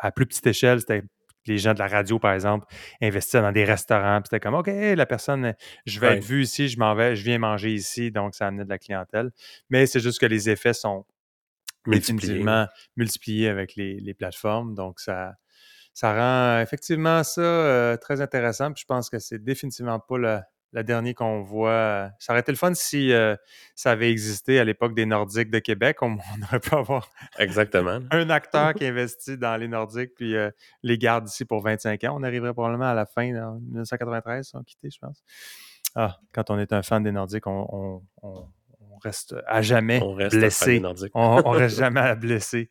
à, plus petite échelle, c'était les gens de la radio, par exemple, investissaient dans des restaurants. C'était comme, OK, la personne, je vais être vu ici, je m'en vais, je viens manger ici, donc ça amenait de la clientèle. Mais c'est juste que les effets sont définitivement multipliés avec les, plateformes. Donc ça, ça rend effectivement ça euh, très intéressant. Puis je pense que c'est définitivement pas le, le dernier qu'on voit. Euh, ça aurait été le fun si euh, ça avait existé à l'époque des Nordiques de Québec. On, aurait pu avoir Exactement. un acteur qui investit dans les Nordiques puis euh, les garde ici pour 25 ans. On arriverait probablement à la fin, en 1993, on quitté, je pense. Ah, quand on est un fan des Nordiques, on, reste à jamais on reste blessé. on, reste jamais à blesser.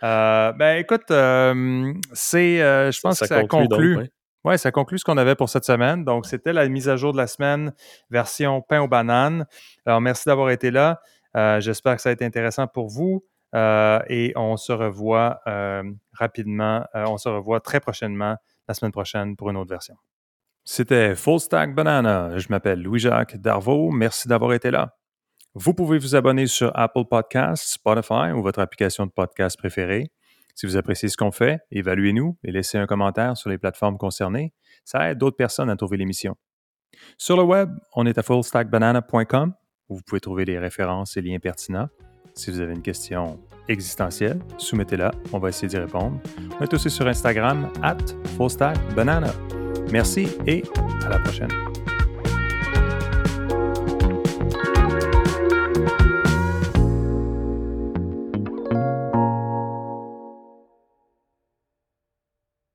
ben écoute, c'est, je pense que ça conclut. Oui, ça conclut ce qu'on avait pour cette semaine. Donc, c'était la mise à jour de la semaine, version pain aux bananes. Alors, merci d'avoir été là. Euh, j'espère que ça a été intéressant pour vous. Euh, et on se revoit euh, rapidement. on se revoit très prochainement, la semaine prochaine, pour une autre version. C'était Full Stack Banana. Je m'appelle Louis-Jacques Darvaux. Merci d'avoir été là. Vous pouvez vous abonner sur Apple Podcasts, Spotify ou votre application de podcast préférée. Si vous appréciez ce qu'on fait, évaluez-nous et laissez un commentaire sur les plateformes concernées. Ça aide d'autres personnes à trouver l'émission. Sur le web, on est à fullstackbanana.com où vous pouvez trouver des références et liens pertinents. Si vous avez une question existentielle, soumettez-la, on va essayer d'y répondre. On est aussi sur Instagram, at fullstackbanana. Merci et à la prochaine.